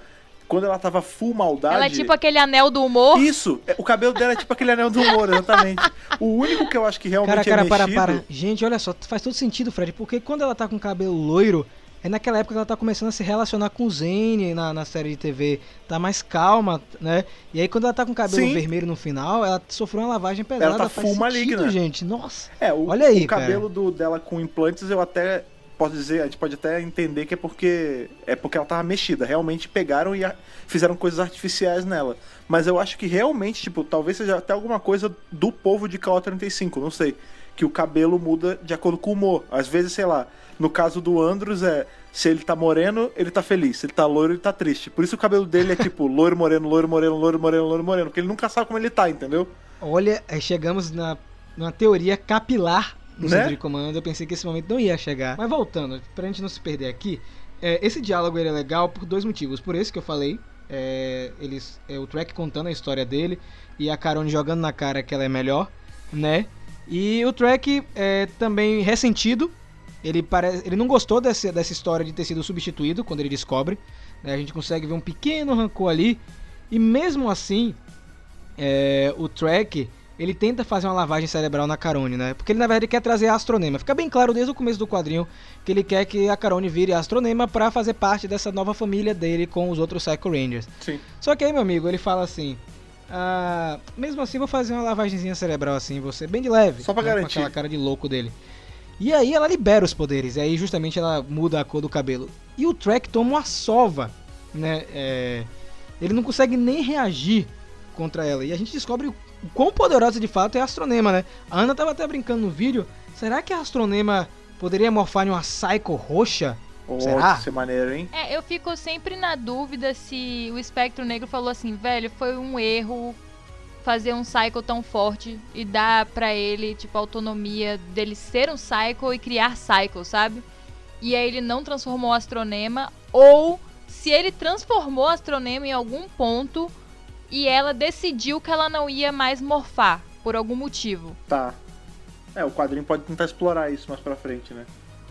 Quando ela tava full maldade... Ela é tipo aquele anel do humor. Isso, é, o cabelo dela é tipo aquele anel do humor, exatamente. O único que eu acho que realmente Cara, cara, é para, mexido... para. Gente, olha só, faz todo sentido, Fred, porque quando ela tá com cabelo loiro, é naquela época que ela tá começando a se relacionar com o Zane na, na série de TV. Tá mais calma, né? E aí quando ela tá com cabelo Sim. vermelho no final, ela sofreu uma lavagem pesada. tá faz full sentido, maligna. gente. Nossa. É, o, Olha aí, o cabelo do, dela com implantes eu até posso dizer, a gente pode até entender que é porque é porque ela tava mexida. Realmente pegaram e fizeram coisas artificiais nela. Mas eu acho que realmente, tipo, talvez seja até alguma coisa do povo de KO35, não sei. Que o cabelo muda de acordo com o humor. Às vezes, sei lá, no caso do Andros é se ele tá moreno, ele tá feliz. Se ele tá loiro, ele tá triste. Por isso o cabelo dele é tipo loiro, moreno, loiro, moreno, loiro, moreno, loiro, moreno. Porque ele nunca sabe como ele tá, entendeu? Olha, é, chegamos na, numa teoria capilar no Né? centro de comando. Eu pensei que esse momento não ia chegar. Mas voltando, pra gente não se perder aqui, é, esse diálogo ele é legal por dois motivos. Por esse que eu falei, é, eles, é o Trek contando a história dele e a Carone jogando na cara que ela é melhor, né? E o Trek é também ressentido. Ele, parece, ele não gostou dessa, dessa história de ter sido substituído quando ele descobre. né? A gente consegue ver um pequeno rancor ali. E mesmo assim, é, o Trek ele tenta fazer uma lavagem cerebral na Carone, né? Porque ele na verdade quer trazer a Astronema. Fica bem claro desde o começo do quadrinho que ele quer que a Carone vire a Astronema pra fazer parte dessa nova família dele com os outros Psycho Rangers. Sim. Só que aí, meu amigo, ele fala assim: ah, mesmo assim, vou fazer uma lavagenzinha cerebral assim, você, bem de leve. Só pra né, garantir. Com aquela cara de louco dele. E aí ela libera os poderes, e aí justamente ela muda a cor do cabelo. E o Trek toma uma sova, né? é, ele não consegue nem reagir contra ela. E a gente descobre o quão poderosa de fato é a Astronema, né? A Ana tava até brincando no vídeo. Será que a Astronema poderia morfar em uma Psycho roxa? Oh, Será? Isso é maneiro, hein? É, eu fico sempre na dúvida se o Espectro Negro falou assim, velho, foi um erro fazer um Psycho tão forte e dar pra ele, tipo, a autonomia dele ser um Psycho e criar Psycho, sabe? E aí ele não transformou o Astronema, ou se ele transformou o Astronema em algum ponto e ela decidiu que ela não ia mais morfar, por algum motivo. Tá. É, o quadrinho pode tentar explorar isso mais pra frente, né?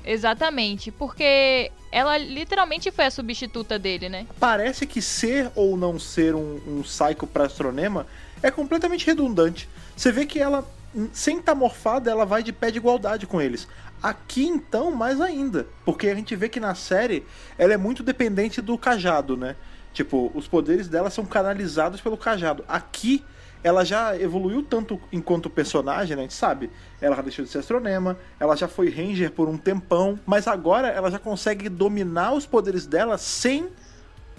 Exatamente, porque ela literalmente foi a substituta dele, né? Parece que ser ou não ser um, um psycho pra astronema é completamente redundante. Você vê que ela, sem estar morfada, ela vai de pé de igualdade com eles. Aqui, então, mais ainda. Porque a gente vê que na série ela é muito dependente do cajado, né? Tipo, os poderes dela são canalizados pelo cajado. Aqui, ela já evoluiu tanto enquanto personagem, né? A gente sabe. Ela já deixou de ser astronema, ela já foi ranger por um tempão, mas agora ela já consegue dominar os poderes dela sem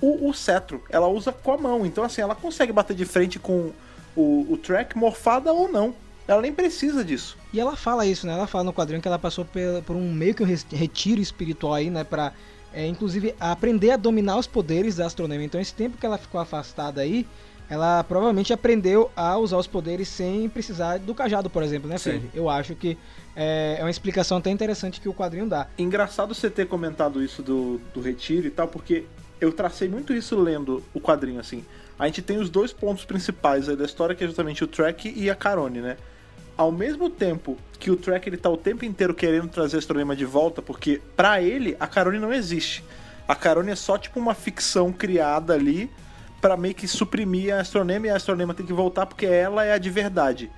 o, o cetro. Ela usa com a mão. Então, assim, ela consegue bater de frente com o, o track morfada ou não. Ela nem precisa disso. E ela fala isso, né? Ela fala no quadrinho que ela passou por um meio que um retiro espiritual aí, né? Pra, é, inclusive, aprender a dominar os poderes da astronema. Então, esse tempo que ela ficou afastada aí, ela provavelmente aprendeu a usar os poderes sem precisar do cajado, por exemplo, né, Sim. Fred? Eu acho que é, é uma explicação até interessante que o quadrinho dá. Engraçado você ter comentado isso do, do retiro e tal, porque eu tracei muito isso lendo o quadrinho, assim. A gente tem os dois pontos principais aí da história, que é justamente o Trek e a Carone, né? Ao mesmo tempo que o Trek ele tá o tempo inteiro querendo trazer a astronema de volta, porque pra ele a Carone não existe. A Carone é só tipo uma ficção criada ali pra meio que suprimir a astronema e a astronema tem que voltar porque ela é a de verdade.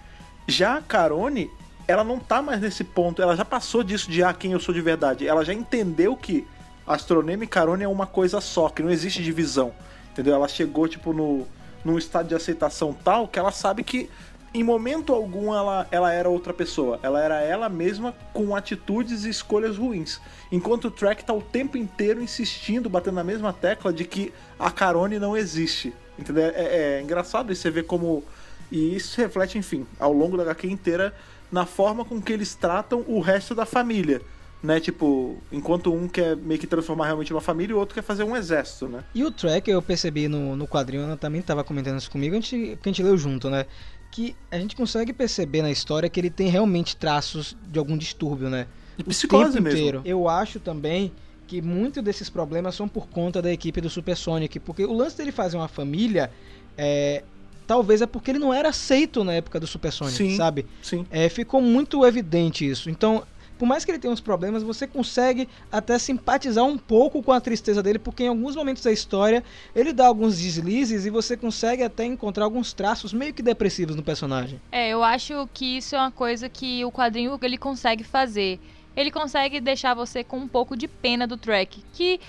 Já a Carone, ela não tá mais nesse ponto, ela já passou disso de ah, quem eu sou de verdade. Ela já entendeu que astronema e Carone é uma coisa só, que não existe divisão. Entendeu? Ela chegou tipo no num estado de aceitação tal que ela sabe que em momento algum ela, ela era outra pessoa. Ela era ela mesma com atitudes e escolhas ruins. Enquanto o Trek tá o tempo inteiro insistindo, batendo na mesma tecla de que a Carone não existe. Entendeu? É, é engraçado isso, você vê como. E isso reflete, enfim, ao longo da HQ inteira, na forma com que eles tratam o resto da família. Né? Tipo, enquanto um quer meio que transformar realmente uma família, o outro quer fazer um exército, né? E o track eu percebi no, no quadrinho, Ana também estava comentando isso comigo, a gente, a gente leu junto, né? Que a gente consegue perceber na história que ele tem realmente traços de algum distúrbio, né? De O psicose mesmo. inteiro. Eu acho também que muitos desses problemas são por conta da equipe do Supersonic, porque o lance dele fazer uma família, é, talvez é porque ele não era aceito na época do Supersonic, Sim. sabe? Sim. É, ficou muito evidente isso. Então, por mais que ele tenha uns problemas, você consegue até simpatizar um pouco com a tristeza dele, porque em alguns momentos da história ele dá alguns deslizes e você consegue até encontrar alguns traços meio que depressivos no personagem. É, eu acho que isso é uma coisa que o quadrinho ele consegue fazer. Ele consegue deixar você com um pouco de pena do track. Que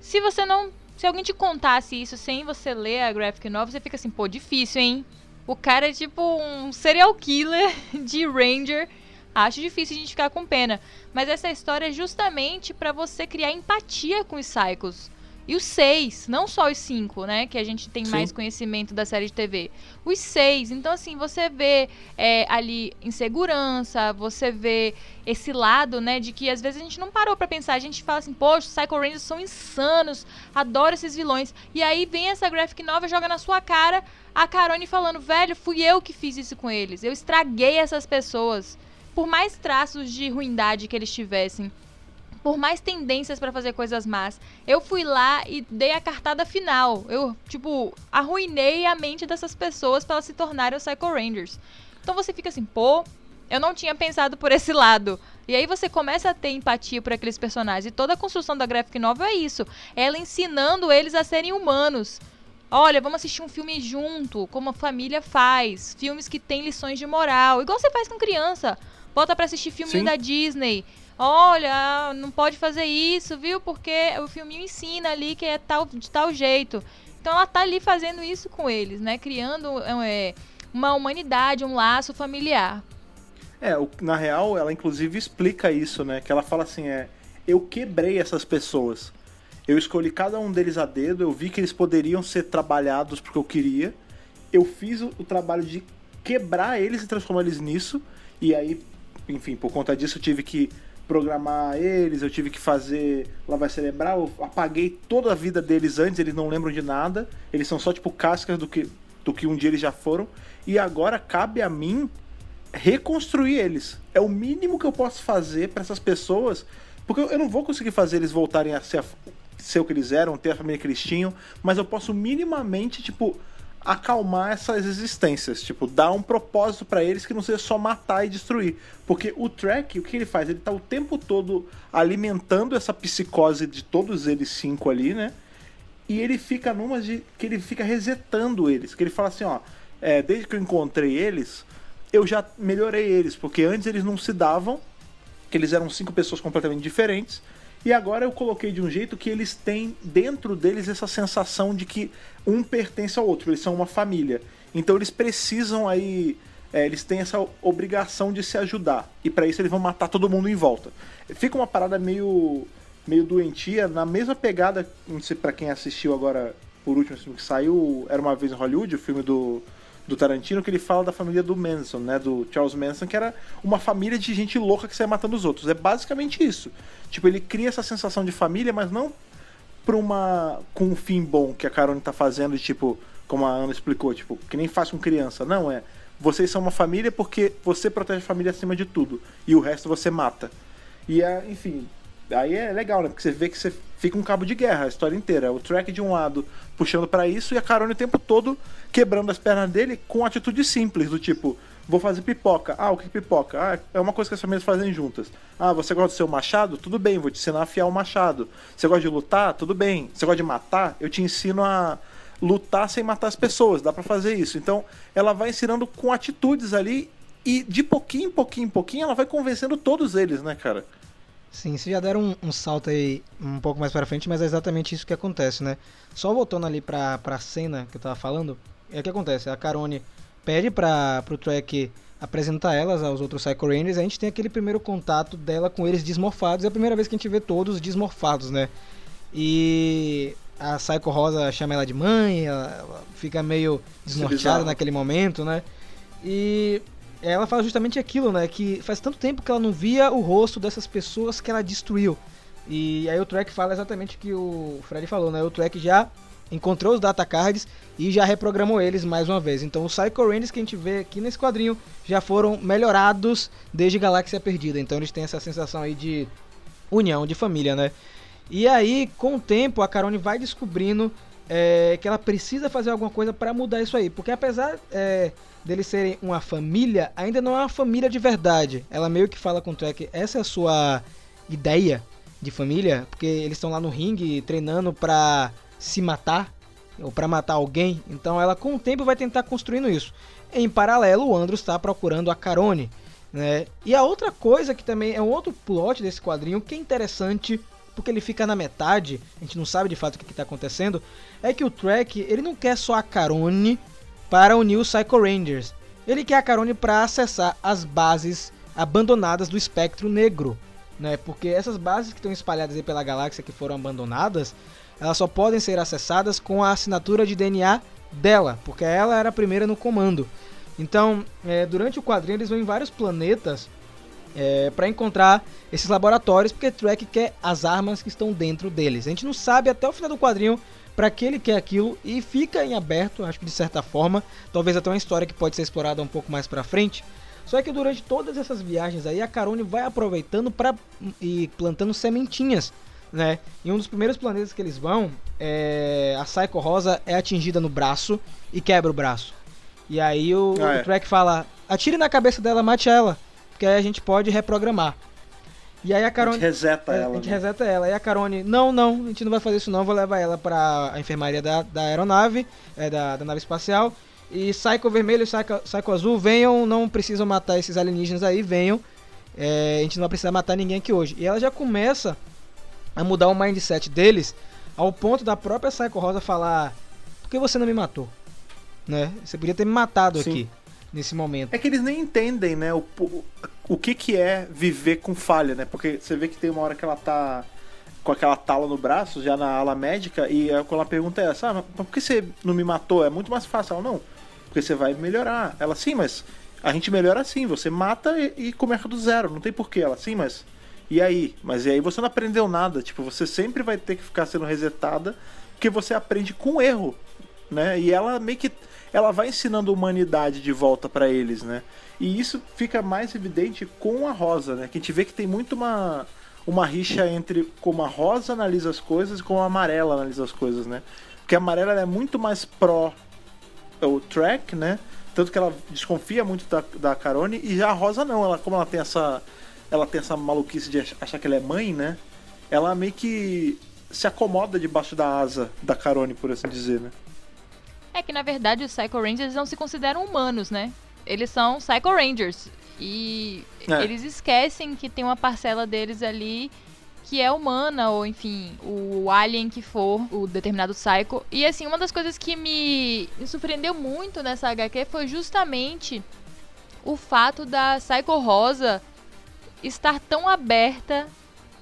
se você não. Se alguém te contasse isso sem você ler a graphic novel, você fica assim, pô, difícil, hein? O cara é tipo um serial killer de Ranger. Acho difícil a gente ficar com pena. Mas essa história é justamente pra você criar empatia com os Psychos. E os seis, não só os cinco, né? Que a gente tem Sim. mais conhecimento da série de TV. Os seis. Então, assim, você vê é, ali insegurança, você vê esse lado, né? De que às vezes a gente não parou pra pensar. A gente fala assim, poxa, os Psycho Rangers são insanos, adoro esses vilões. E aí vem essa graphic nova, joga na sua cara a Carone falando, velho, fui eu que fiz isso com eles. Eu estraguei essas pessoas. Por mais traços de ruindade que eles tivessem, por mais tendências pra fazer coisas más, eu fui lá e dei a cartada final. Eu, tipo, arruinei a mente dessas pessoas pra elas se tornarem os Psycho Rangers. Então você fica assim, pô, eu não tinha pensado por esse lado. E aí você começa a ter empatia por aqueles personagens. E toda a construção da graphic novel é isso. Ela ensinando eles a serem humanos. Olha, vamos assistir um filme junto, como a família faz. Filmes que têm lições de moral. Igual você faz com criança. Bota pra assistir filme Sim. da Disney. Olha, não pode fazer isso, viu? Porque o filminho ensina ali que é tal, de tal jeito. Então ela tá ali fazendo isso com eles, né? Criando é, uma humanidade, um laço familiar. É, o- na real, ela inclusive explica isso, né? Que ela fala assim, é, eu quebrei essas pessoas. Eu escolhi cada um deles a dedo, eu vi que eles poderiam ser trabalhados porque eu queria. Eu fiz o, o trabalho de quebrar eles e transformar eles nisso. E aí, enfim, por conta disso eu tive que programar eles, eu tive que fazer lavar cerebral, eu apaguei toda a vida deles antes, eles não lembram de nada. Eles são só tipo cascas do que, do que um dia eles já foram. E agora cabe a mim reconstruir eles. É o mínimo que eu posso fazer para essas pessoas, porque eu não vou conseguir fazer eles voltarem a ser, a- ser o que eles eram, ter a família que eles tinham, mas eu posso minimamente, tipo, acalmar essas existências, tipo, dar um propósito para eles que não seja só matar e destruir. Porque o Track, o que ele faz? Ele tá o tempo todo alimentando essa psicose de todos eles cinco ali, né? E ele fica numa de que ele fica resetando eles. Que ele fala assim, ó, é, desde que eu encontrei eles, eu já melhorei eles, porque antes eles não se davam, que eles eram cinco pessoas completamente diferentes. E agora eu coloquei de um jeito que eles têm dentro deles essa sensação de que um pertence ao outro, eles são uma família. Então eles precisam aí. é, eles têm essa obrigação de se ajudar. E para isso eles vão matar todo mundo em volta. Fica uma parada meio. meio doentia, na mesma pegada, não sei pra quem assistiu agora por último filme que saiu, Era uma vez em Hollywood, o filme do, do Tarantino, que ele fala da família do Manson, né? Do Charles Manson, que era uma família de gente louca que saia matando os outros. É basicamente isso. Tipo, ele cria essa sensação de família, mas não pra uma. com um fim bom que a Carone tá fazendo, de, tipo, como a Ana explicou, tipo, que nem faz com criança. Não, é. Vocês são uma família porque você protege a família acima de tudo. E o resto você mata. E é, enfim. Aí é legal, né? Porque você vê que você fica um cabo de guerra a história inteira. O track de um lado puxando pra isso e a Carone o tempo todo quebrando as pernas dele com atitude simples, do tipo, vou fazer pipoca. Ah, o que pipoca? Ah, é uma coisa que as famílias fazem juntas. Ah, você gosta do seu machado? Tudo bem, vou te ensinar a afiar o machado. Você gosta de lutar? Tudo bem. Você gosta de matar? Eu te ensino a lutar sem matar as pessoas. Dá pra fazer isso. Então, ela vai ensinando com atitudes ali e de pouquinho em pouquinho em pouquinho ela vai convencendo todos eles, né, cara? Sim, vocês já deram um, um salto aí um pouco mais pra frente, mas é exatamente isso que acontece, né? Só voltando ali pra, pra cena que eu tava falando, é o que acontece, a Carone pede pra, pro Trek apresentar elas aos outros Psycho Rangers, a gente tem aquele primeiro contato dela com eles desmorfados, é a primeira vez que a gente vê todos desmorfados, né? E a Psycho Rosa chama ela de mãe, ela, ela fica meio desnorteada bizarro. naquele momento, né? E ela fala justamente aquilo, né? Que faz tanto tempo que ela não via o rosto dessas pessoas que ela destruiu. E aí o Trek fala exatamente o que o Fred falou, né? O Trek já encontrou os data cards e já reprogramou eles mais uma vez. Então os Psycho Rangers que a gente vê aqui nesse quadrinho já foram melhorados desde Galáxia Perdida. Então eles têm essa sensação aí de união, de família, né? E aí, com o tempo, a Carone vai descobrindo é, que ela precisa fazer alguma coisa para mudar isso aí. Porque apesar é, deles serem uma família, ainda não é uma família de verdade. Ela meio que fala com o Trek, essa é a sua ideia de família? Porque eles estão lá no ringue treinando pra se matar, ou pra matar alguém. Então ela com o tempo vai tentar construindo isso. Em paralelo, o Andros está procurando a Carone. Né? E a outra coisa que também é um outro plot desse quadrinho que é interessante porque ele fica na metade, a gente não sabe de fato o que está acontecendo, é que o Trek ele não quer só a Carone para unir os Psycho Rangers. Ele quer a Carone para acessar as bases abandonadas do espectro negro, né? Porque essas bases que estão espalhadas aí pela galáxia que foram abandonadas, elas só podem ser acessadas com a assinatura de DNA dela, porque ela era a primeira no comando. Então, é, durante o quadrinho, eles vão em vários planetas é, para encontrar esses laboratórios, porque Trek quer as armas que estão dentro deles. A gente não sabe até o final do quadrinho para que ele quer aquilo e fica em aberto, acho que de certa forma, talvez até uma história que pode ser explorada um pouco mais para frente. Só que durante todas essas viagens aí, a Carone vai aproveitando para e plantando sementinhas, né? Em um dos primeiros planetas que eles vão, é, a Psycho Rosa é atingida no braço e quebra o braço. E aí o, Ah, é. o Trek fala: atire na cabeça dela, mate ela, porque aí a gente pode reprogramar. E aí a A Carone gente reseta ela. a gente né? reseta ela. E a Carone, não, não, a gente não vai fazer isso não, vou levar ela pra a enfermaria da, da aeronave, é, da, da nave espacial. E Psycho Vermelho e Psycho, Psycho Azul, venham, não precisam matar esses alienígenas aí, venham. É, a gente não vai precisar matar ninguém aqui hoje. E ela já começa a mudar o mindset deles, ao ponto da própria Psycho Rosa falar, por que você não me matou? Né? Você podia ter me matado Sim. aqui, nesse momento. É que eles nem entendem, né, o, o, que que é viver com falha, né? Porque você vê que tem uma hora que ela tá com aquela tala no braço, já na ala médica, e aí quando ela pergunta é essa, ah, mas por que você não me matou? É muito mais fácil. Ela, não, porque você vai melhorar. Ela, sim, mas a gente melhora assim, você mata e, e começa do zero, não tem porquê. Ela, sim, mas e aí? Mas e aí você não aprendeu nada, tipo, você sempre vai ter que ficar sendo resetada, porque você aprende com erro, né? E ela meio que ela vai ensinando humanidade de volta pra eles, né? E isso fica mais evidente com a Rosa, né? Que a gente vê que tem muito uma uma rixa entre como a Rosa analisa as coisas e como a Amarela analisa as coisas, né? Porque a Amarela ela é muito mais pró o track, né? Tanto que ela desconfia muito da, da Carone e a Rosa não, ela como ela tem essa ela tem essa maluquice de ach- achar que ela é mãe, né? Ela meio que se acomoda debaixo da asa da Carone, por assim dizer, né? É que na verdade os Psycho Rangers não se consideram humanos, né? Eles são Psycho Rangers. E É. eles esquecem que tem uma parcela deles ali que é humana, ou enfim, o alien que for, o determinado Psycho. E assim, uma das coisas que me, me surpreendeu muito nessa HQ foi justamente o fato da Psycho Rosa estar tão aberta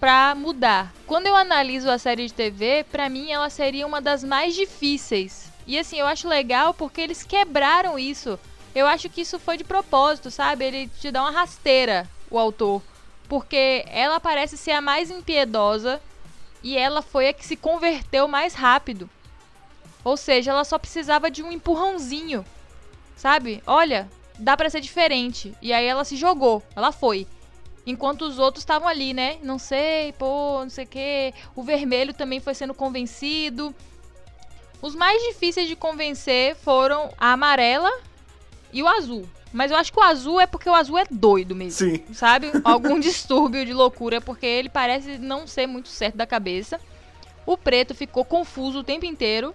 pra mudar. Quando eu analiso a série de TV, pra mim ela seria uma das mais difíceis. E assim, eu acho legal porque eles quebraram isso. Eu acho que isso foi de propósito, sabe? Ele te dá uma rasteira, o autor. Porque ela parece ser a mais impiedosa e ela foi a que se converteu mais rápido. Ou seja, ela só precisava de um empurrãozinho. Sabe? Olha, dá pra ser diferente. E aí ela se jogou, ela foi. Enquanto os outros estavam ali, né? Não sei, pô, não sei o quê. O vermelho também foi sendo convencido. Os mais difíceis de convencer foram a amarela e o azul. Mas eu acho que o azul é porque o azul é doido mesmo. Sim. Sabe? Algum distúrbio de loucura, porque ele parece não ser muito certo da cabeça. O preto ficou confuso o tempo inteiro.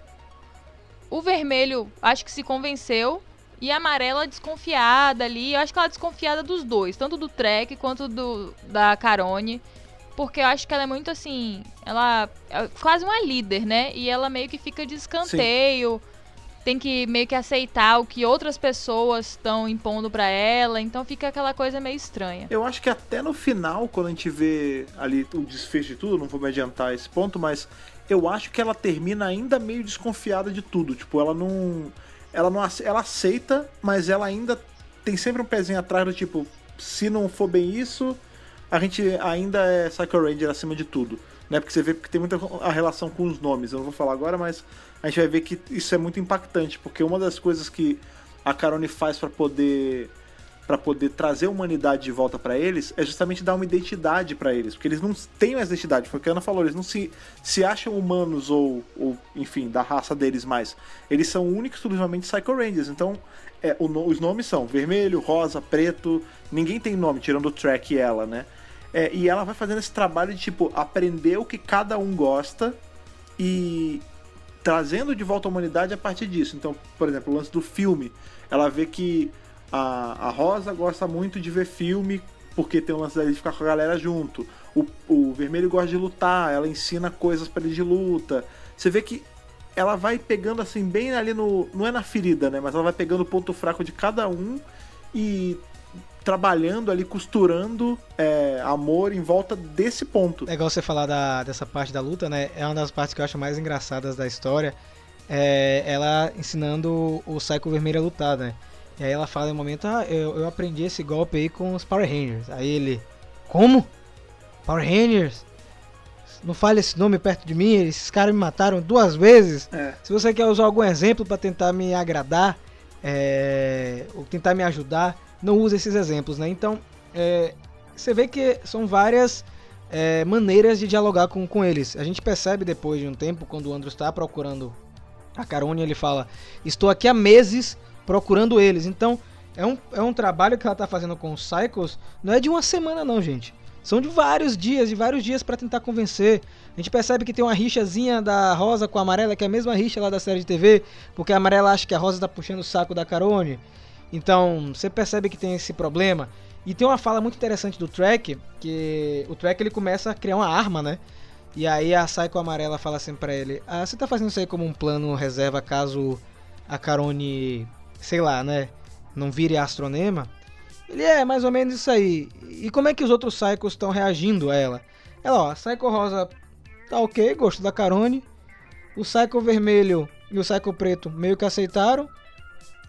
O vermelho acho que se convenceu. E a amarela desconfiada ali. Eu acho que ela é desconfiada dos dois, tanto do Trek quanto do da Carone. Porque eu acho que ela é muito assim. Ela é quase uma líder, né? E ela meio que fica de escanteio. Tem que meio que aceitar o que outras pessoas estão impondo pra ela. Então fica aquela coisa meio estranha. Eu acho que até no final, quando a gente vê ali o desfecho de tudo, não vou me adiantar esse ponto, mas eu acho que ela termina ainda meio desconfiada de tudo. Tipo, ela não. Ela não ela aceita, mas ela ainda tem sempre um pezinho atrás do tipo, se não for bem isso, a gente ainda é Psycho Ranger acima de tudo. Né? Porque você vê que tem muita a relação com os nomes. Eu não vou falar agora, mas a gente vai ver que isso é muito impactante, porque uma das coisas que a Carone faz pra poder para poder trazer a humanidade de volta pra eles é justamente dar uma identidade pra eles, porque eles não têm mais identidade, foi o que a Ana falou, eles não se, se acham humanos ou, ou, enfim, da raça deles mais. Eles são únicos exclusivamente Psycho Rangers, então é, o os nomes são vermelho, rosa, preto, ninguém tem nome, tirando o Track e ela, né? É, e ela vai fazendo esse trabalho de, tipo, aprender o que cada um gosta e trazendo de volta a humanidade a partir disso. Então, por exemplo, o lance do filme, ela vê que a, a Rosa gosta muito de ver filme porque tem o lance dele de ficar com a galera junto. O, o Vermelho gosta de lutar, ela ensina coisas pra ele de luta. Você vê que ela vai pegando assim, bem ali no. Não é na ferida, né? Mas ela vai pegando o ponto fraco de cada um e trabalhando ali, costurando é, amor em volta desse ponto. É igual você falar da, dessa parte da luta, né? É uma das partes que eu acho mais engraçadas da história. É ela ensinando o Psycho Vermelho a lutar, né? E aí ela fala em um momento, ah, eu, eu aprendi esse golpe aí com os Power Rangers. Aí ele, como? Power Rangers? Não fale esse nome perto de mim, esses caras me mataram duas vezes. É. Se você quer usar algum exemplo pra tentar me agradar, é, ou tentar me ajudar, não use esses exemplos, né? Então, é, você vê que são várias é, maneiras de dialogar com, com eles. A gente percebe depois de um tempo, quando o Andrew está procurando a Carone, ele fala: Estou aqui há meses procurando eles. Então, é um, é um trabalho que ela está fazendo com os Cycles, não é de uma semana, não, gente. São de vários dias, de vários dias para tentar convencer. A gente percebe que tem uma rixazinha da Rosa com a Amarela, que é a mesma rixa lá da série de TV, porque a Amarela acha que a Rosa tá puxando o saco da Carone. Então, você percebe que tem esse problema. E tem uma fala muito interessante do Track, que o Track ele começa a criar uma arma, né? E aí a Psycho Amarela fala assim pra ele: Ah, você tá fazendo isso aí como um plano reserva caso a Carone, sei lá, né? Não vire astronema? Ele é mais ou menos isso aí. E como é que os outros Psychos estão reagindo a ela? Ela, ó, a Psycho Rosa tá ok, gosto da Carone. O Psycho Vermelho e o Psycho Preto meio que aceitaram.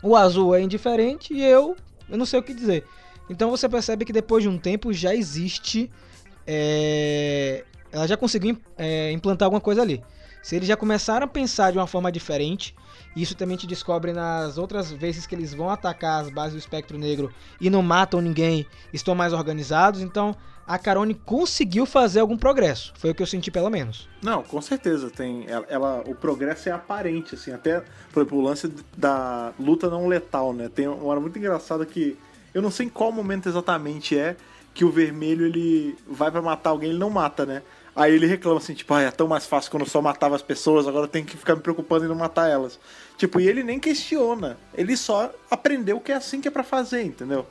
O azul é indiferente e eu, eu não sei o que dizer. Então você percebe que depois de um tempo já existe. é, Ela já conseguiu é, implantar alguma coisa ali. Se eles já começaram a pensar de uma forma diferente, isso também te descobre nas outras vezes que eles vão atacar as bases do espectro negro e não matam ninguém, estão mais organizados. Então a Carone conseguiu fazer algum progresso. Foi o que eu senti pelo menos. Não, com certeza. Tem, ela, ela- o progresso é aparente, assim. Até, por exemplo, o lance da luta não letal, né? Tem uma hora muito engraçada que eu não sei em qual momento exatamente é que o vermelho ele vai pra matar alguém, ele não mata, né? Aí ele reclama assim, tipo, ah, é tão mais fácil quando eu só matava as pessoas, agora tenho que ficar me preocupando em não matar elas. Tipo, e ele nem questiona. Ele só aprendeu que é assim que é pra fazer, entendeu?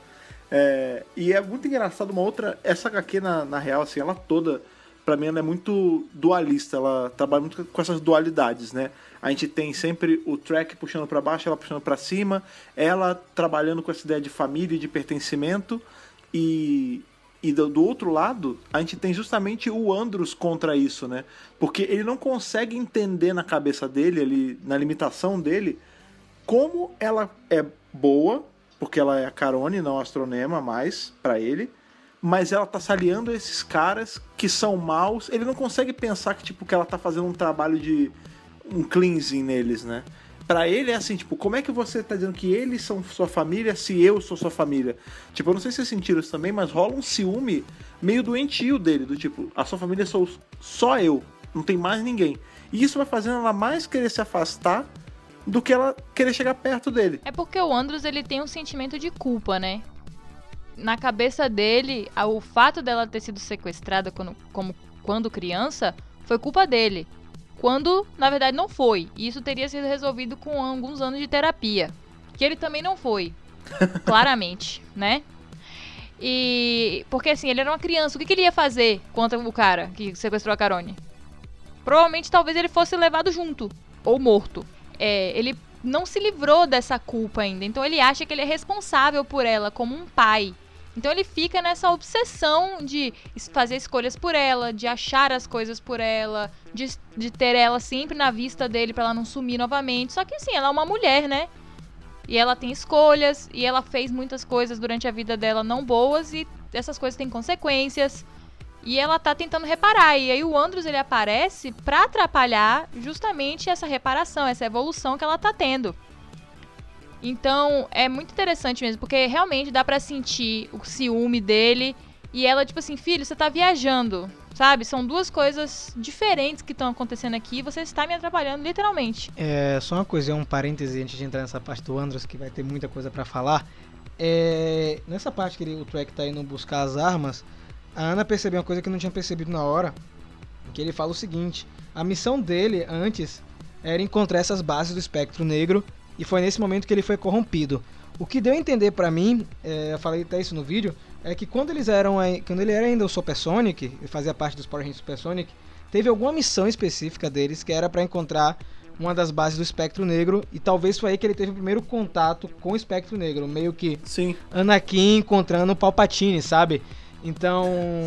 É, e é muito engraçado uma outra. Essa HQ, na, na real, assim, ela toda, pra mim, ela é muito dualista. Ela trabalha muito com essas dualidades, né? A gente tem sempre o track puxando pra baixo, ela puxando pra cima, ela trabalhando com essa ideia de família e de pertencimento. E, e do, do outro lado, a gente tem justamente o Andros contra isso, né? Porque ele não consegue entender na cabeça dele, ali, na limitação dele, como ela é boa, porque ela é a Carone, não a Astronema mais pra ele, mas ela tá se aliando a esses caras que são maus. Ele não consegue pensar que tipo que ela tá fazendo um trabalho de um cleansing neles, né? Pra ele é assim, tipo, como é que você tá dizendo que eles são sua família se eu sou sua família? Tipo, eu não sei se vocês sentiram isso também, mas rola um ciúme meio doentio dele, do tipo, a sua família sou só eu, não tem mais ninguém. E isso vai fazendo ela mais querer se afastar do que ela querer chegar perto dele. É porque o Andros ele tem um sentimento de culpa, né? Na cabeça dele, o fato dela ter sido sequestrada quando, como, quando criança foi culpa dele. Quando, na verdade, não foi. E isso teria sido resolvido com alguns anos de terapia. Que ele também não foi. claramente, né? E. Porque assim, ele era uma criança. O que, que ele ia fazer contra o cara que sequestrou a Carone? Provavelmente talvez ele fosse levado junto. Ou morto. É, ele não se livrou dessa culpa ainda. Então ele acha que ele é responsável por ela como um pai. Então ele fica nessa obsessão de fazer escolhas por ela, de achar as coisas por ela, de, de ter ela sempre na vista dele pra ela não sumir novamente. Só que assim, ela é uma mulher, né? E ela tem escolhas, e ela fez muitas coisas durante a vida dela não boas, e essas coisas têm consequências. E ela tá tentando reparar. E aí o Andros ele aparece pra atrapalhar justamente essa reparação, essa evolução que ela tá tendo. Então é muito interessante mesmo, porque realmente dá pra sentir o ciúme dele. E ela, tipo assim, filho, você tá viajando, sabe? São duas coisas diferentes que estão acontecendo aqui você está me atrapalhando, literalmente. É, só uma coisa, um parêntese antes de entrar nessa parte do Andros, que vai ter muita coisa pra falar. É, nessa parte que ele, o Trek tá indo buscar as armas, a Ana percebeu uma coisa que eu não tinha percebido na hora. Que ele fala o seguinte: a missão dele antes era encontrar essas bases do espectro negro, e foi nesse momento que ele foi corrompido. O que deu a entender pra mim, é, eu falei até isso no vídeo, é que quando eles eram quando ele era ainda o Supersonic, ele fazia parte dos Power Rangers Supersonic, teve alguma missão específica deles que era pra encontrar uma das bases do espectro negro. E talvez foi aí que ele teve o primeiro contato com o espectro negro. Meio que Sim. Anakin encontrando o Palpatine, sabe? Então,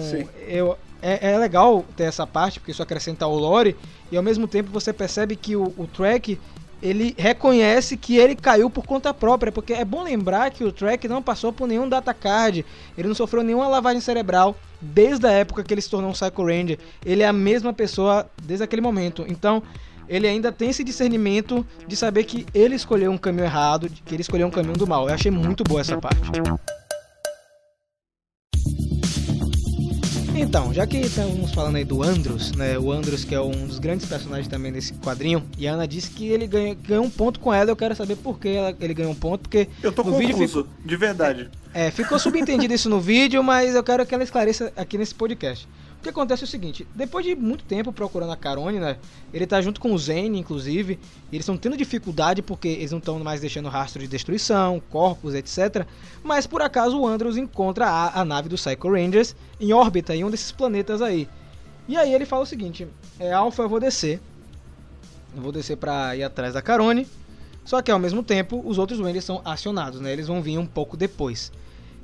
Sim. eu, é, é legal ter essa parte, porque isso acrescenta o lore, e ao mesmo tempo você percebe que o, o Trek, ele reconhece que ele caiu por conta própria, porque é bom lembrar que o Trek não passou por nenhum data card, ele não sofreu nenhuma lavagem cerebral desde a época que ele se tornou um Psycho Ranger. Ele é a mesma pessoa desde aquele momento. Então, ele ainda tem esse discernimento de saber que ele escolheu um caminho errado, que ele escolheu um caminho do mal. Eu achei muito boa essa parte. Então, já que estamos falando aí do Andros, né? O Andros que é um dos grandes personagens também desse quadrinho, e a Ana disse que ele ganha- ganhou um ponto com ela. Eu quero saber por que ela- ele ganhou um ponto, porque Eu tô confuso, de verdade. é, ficou subentendido isso no vídeo, mas eu quero que ela esclareça aqui nesse podcast. O que acontece é o seguinte, depois de muito tempo procurando a Carone, né? Ele tá junto com o Zane, inclusive, e eles estão tendo dificuldade porque eles não estão mais deixando rastro de destruição, corpos, etc. Mas por acaso o Andros encontra a, a nave do Psycho Rangers em órbita em um desses planetas aí. E aí ele fala o seguinte: é Alpha, eu vou descer. Eu vou descer pra ir atrás da Carone. Só que ao mesmo tempo, os outros Rangers são acionados, né? Eles vão vir um pouco depois.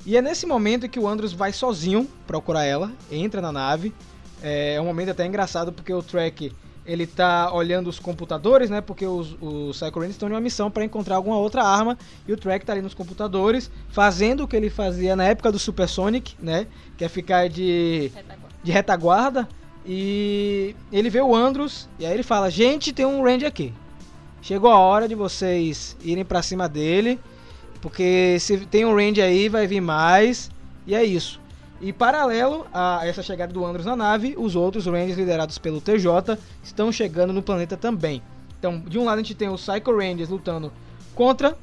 E é nesse momento que o Andros vai sozinho procurar ela, entra na nave. É um momento até engraçado porque o Trek ele tá olhando os computadores, né? Porque os, os Psycho Rangers estão em uma missão para encontrar alguma outra arma e o Trek tá ali nos computadores fazendo o que ele fazia na época do Supersonic, né? Que é ficar de de retaguarda e ele vê o Andros e aí ele fala: "Gente, tem um Ranger aqui. Chegou a hora de vocês irem pra cima dele, porque se tem um Ranger aí, vai vir mais". E é isso. E paralelo a essa chegada do Andros na nave, os outros Rangers liderados pelo TJ estão chegando no planeta também. Então, de um lado a gente tem os Psycho Rangers lutando contra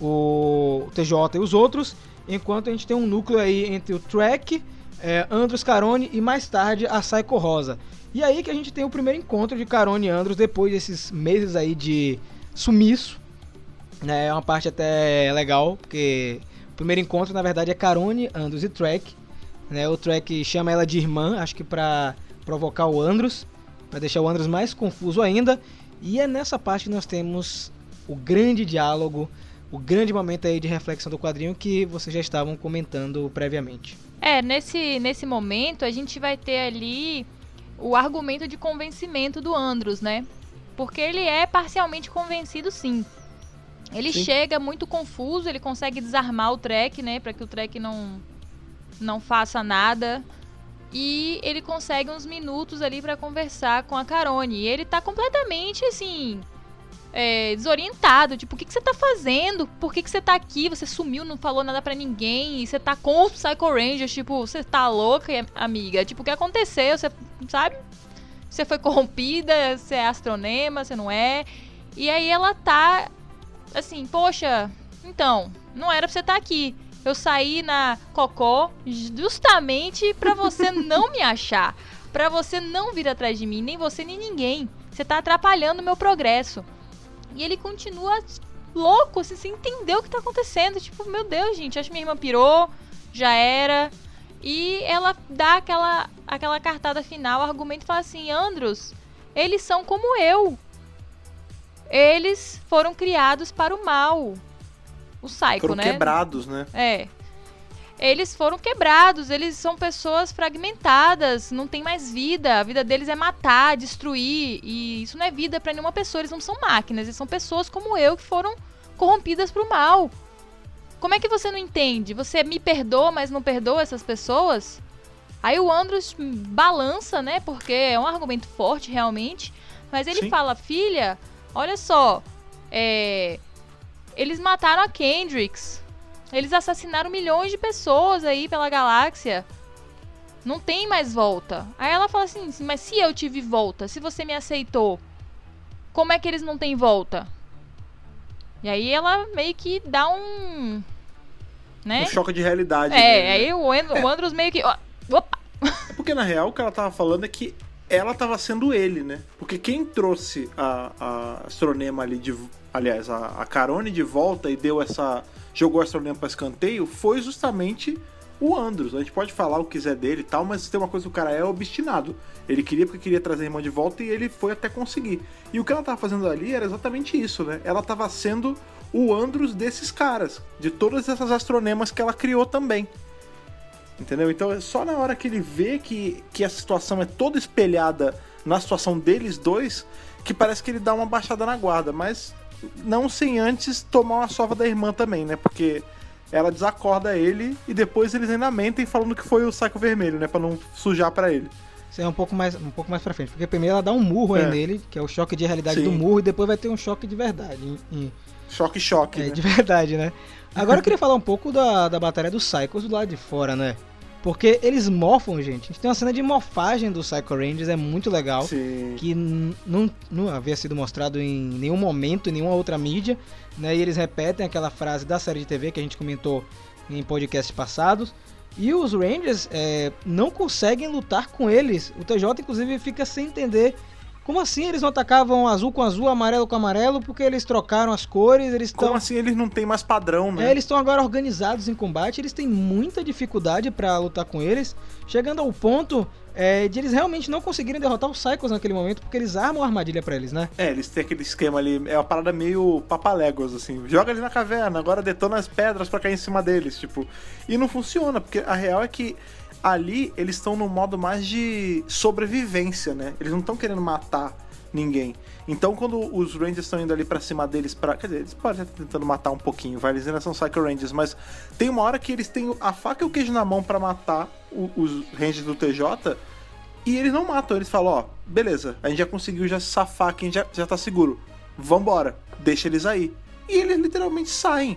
o TJ e os outros, enquanto a gente tem um núcleo aí entre o Trek, é, Andros Carone e mais tarde a Psycho Rosa. E aí que a gente tem o primeiro encontro de Carone e Andros depois desses meses aí de sumiço. Né, é uma parte até legal, porque o primeiro encontro na verdade é Carone, Andros e Trek. Né, o Trek chama ela de irmã, acho que pra provocar o Andros, pra deixar o Andros mais confuso ainda. E é nessa parte que nós temos o grande diálogo, o grande momento aí de reflexão do quadrinho que vocês já estavam comentando previamente. É, nesse, nesse momento a gente vai ter ali o argumento de convencimento do Andros, né? Porque ele é parcialmente convencido sim. Ele Sim. chega muito confuso, ele consegue desarmar o Trek, né? Pra que o Trek não, não faça nada. E ele consegue uns minutos ali pra conversar com a Carone. E ele tá completamente assim. é, desorientado, tipo, o que, que você tá fazendo? Por que, que você tá aqui? Você sumiu, não falou nada pra ninguém, e você tá com os Psycho Rangers, tipo, você tá louca, amiga? Tipo, o que aconteceu? Você, sabe? Você foi corrompida, você é astronema, você não é. E aí ela tá assim, poxa, então, não era pra você estar aqui. Eu saí na Cocó justamente pra você não me achar. Pra você não vir atrás de mim, nem você nem ninguém. Você tá atrapalhando o meu progresso. E ele continua louco, assim, sem entender o que tá acontecendo. Tipo, meu Deus, gente, acho que minha irmã pirou, já era. E ela dá aquela, aquela cartada final, argumento e fala assim: Andros, eles são como eu. Eles foram criados para o mal. O Psycho, Foram né? quebrados, né? É. Eles foram quebrados, eles são pessoas fragmentadas, não tem mais vida. A vida deles é matar, destruir. E isso não é vida pra nenhuma pessoa, eles não são máquinas, eles são pessoas como eu que foram corrompidas pro mal. Como é que você não entende? Você me perdoa, mas não perdoa essas pessoas? Aí o Andros balança, né? Porque é um argumento forte realmente. Mas ele Sim. fala, filha, olha só, é, eles mataram a Kendricks. Eles assassinaram milhões de pessoas aí pela galáxia. Não tem mais volta. Aí ela fala assim: mas se eu tive volta, se você me aceitou, como é que eles não têm volta? E aí ela meio que dá um. Né? Um choque de realidade. É, né? aí o, And o Andros meio que. Opa! É porque na real o que ela tava falando é que ela tava sendo ele, né? Porque quem trouxe a, a Astronema ali de. Aliás, a, a Carone de volta e deu essa. jogou a Astronema pra escanteio foi justamente o Andros. A gente pode falar o que quiser dele e tal, mas tem uma coisa que o cara é obstinado. Ele queria porque queria trazer a irmã de volta e ele foi até conseguir. E o que ela tava fazendo ali era exatamente isso, né? Ela tava sendo o Andros desses caras, de todas essas astronemas que ela criou também. Entendeu? Então é só na hora que ele vê que, que a situação é toda espelhada na situação deles dois que parece que ele dá uma baixada na guarda, mas não sem antes tomar uma sova da irmã também, né? Porque ela desacorda ele e depois eles ainda mentem falando que foi o saco vermelho, né? Pra não sujar pra ele. Isso é um pouco mais, um pouco mais pra frente. Porque primeiro ela dá um murro aí É. nele, que é o choque de realidade Sim. do murro, e depois vai ter um choque de verdade. em- em- Choque, choque. é, né? de verdade, né? Agora eu queria falar um pouco da, da batalha dos Psychos do lado de fora, né? Porque eles morfam, gente. A gente tem uma cena de morfagem dos Psycho Rangers, é muito legal. Sim. que não, não havia sido mostrado em nenhum momento, em nenhuma outra mídia, né? E eles repetem aquela frase da série de TV que a gente comentou em podcasts passados. E os Rangers é, não conseguem lutar com eles. O TJ, inclusive, fica sem entender como assim eles não atacavam azul com azul, amarelo com amarelo, porque eles trocaram as cores, eles Como estão. assim eles não têm mais padrão, né? É, eles estão agora organizados em combate, eles têm muita dificuldade pra lutar com eles, chegando ao ponto é, de eles realmente não conseguirem derrotar os Psychos naquele momento, porque eles armam a armadilha pra eles, né? É, eles têm aquele esquema ali, é uma parada meio papaléguas, assim. Joga ali na caverna, agora detona as pedras pra cair em cima deles, tipo. E não funciona, porque a real é que ali eles estão no modo mais de sobrevivência, né? Eles não estão querendo matar ninguém. Então quando os Rangers estão indo ali pra cima deles pra. Quer dizer, eles podem estar tentando matar um pouquinho, vai, eles ainda são Psycho Rangers, mas tem uma hora que eles têm a faca e o queijo na mão pra matar o- os Rangers do TJ. E eles não matam, eles falam, ó, beleza, a gente já conseguiu já safar aqui, a gente já, já tá seguro. Vambora, deixa eles aí. E eles literalmente saem.